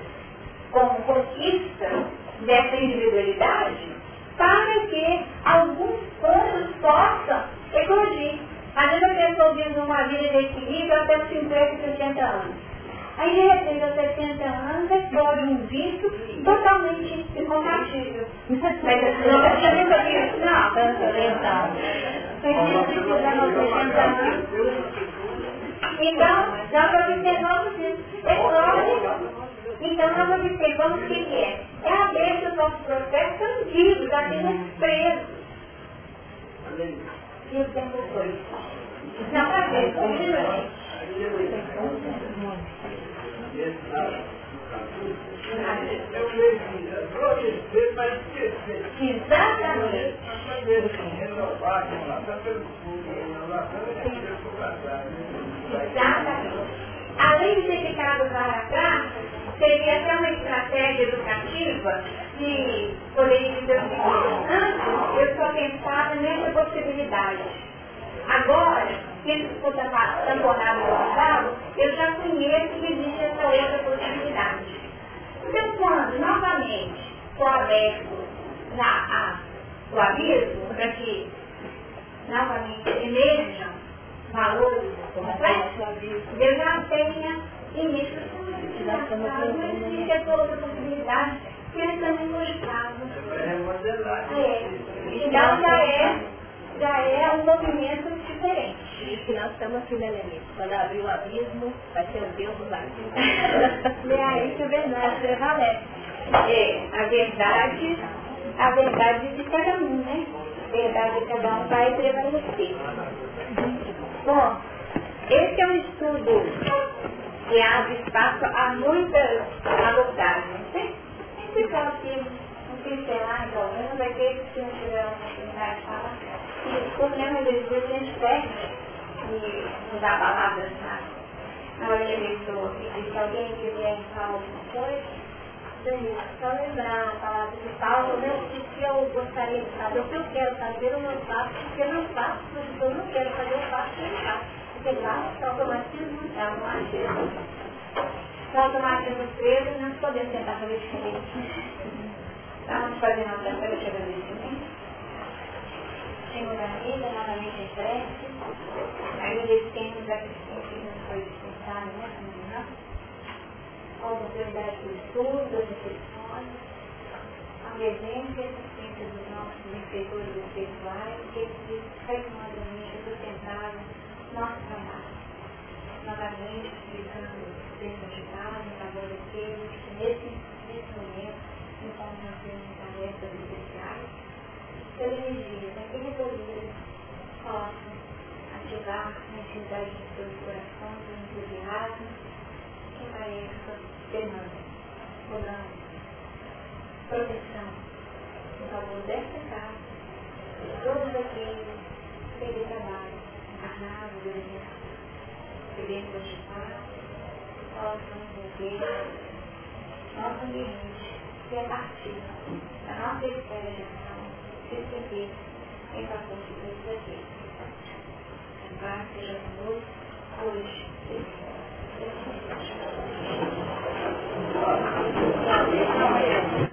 como conquista dessa individualidade para que alguns pontos possam eclodir. Às vezes a pessoa vive uma vida de equilíbrio até os 50, 60 anos. Aí de repente aos 60 anos explode um vício totalmente incompatível. Mas não vai ser isso, não. Então, nós observamos isso. Explode então nós observamos o que é. É a vez que os nossos processos são vivos, apenas presos. E o tempo foi. Não para ver, continua. Exatamente. Exatamente. Além de ter ficado para trás, seria até uma estratégia educativa que poderia dizer o seguinte, antes eu só pensava nessa possibilidade. Agora, se isso for tamponado no passado, eu já conheço que existe essa outra possibilidade. Então, quando novamente for aberto na, a, o abismo, para que novamente emerjam valores complexos, eu já tenha início Não existe essa outra possibilidade, que eles também cogitavam. É. Então já é, já é um movimento diferente. Diz que nós estamos aqui, né, Lenise? Quando abrir o abismo, vai ser o Deus do barco. é, isso é verdade, prevalece. É, a verdade, a verdade de cada um, né? A verdade de cada um vai prevalecer. Bom, esse é um estudo que abre espaço a muitas abordagens. Sempre fala que um pincelar, pelo menos aqueles que não tiveram oportunidade de falar, que o problema de vezes a gente perde e usar palavras na, na hora de leitura. E se alguém quiser falar alguma coisa, só lembrar a palavra de Paulo, né? O que eu gostaria de saber, o que eu quero fazer, eu não faço, porque eu não faço, porque eu não quero fazer, eu faço, eu não faço. Porque lá, o automatismo é automatismo. O automatismo preso, nós podemos tentar fazer diferente. Estamos fazendo a terceira de agradecimento. Senhor da vida, novamente em prece. Agradecemos a que nos foi dispensado, né? a oportunidade do estudo, das reflexões, a presença e assistência dos nossos inspetores espirituais, que eles regularmente sustentaram nosso trabalho. Novamente, utilizando o ajudar, em favor daqueles que nesse, nesse momento se encontram em tarefas especiais, pela energia daquele poder possam ativar a atividade de seus corações, o entusiasmo, que pareça demanda, cobrando proteção em favor desta casa, de todos aqueles que lhe trabalham, encarnados, que vêm participar, possam viver nosso ambiente, que é partir da nossa esfera perceber a incapacidade da gente. Embora seja noite, hoje.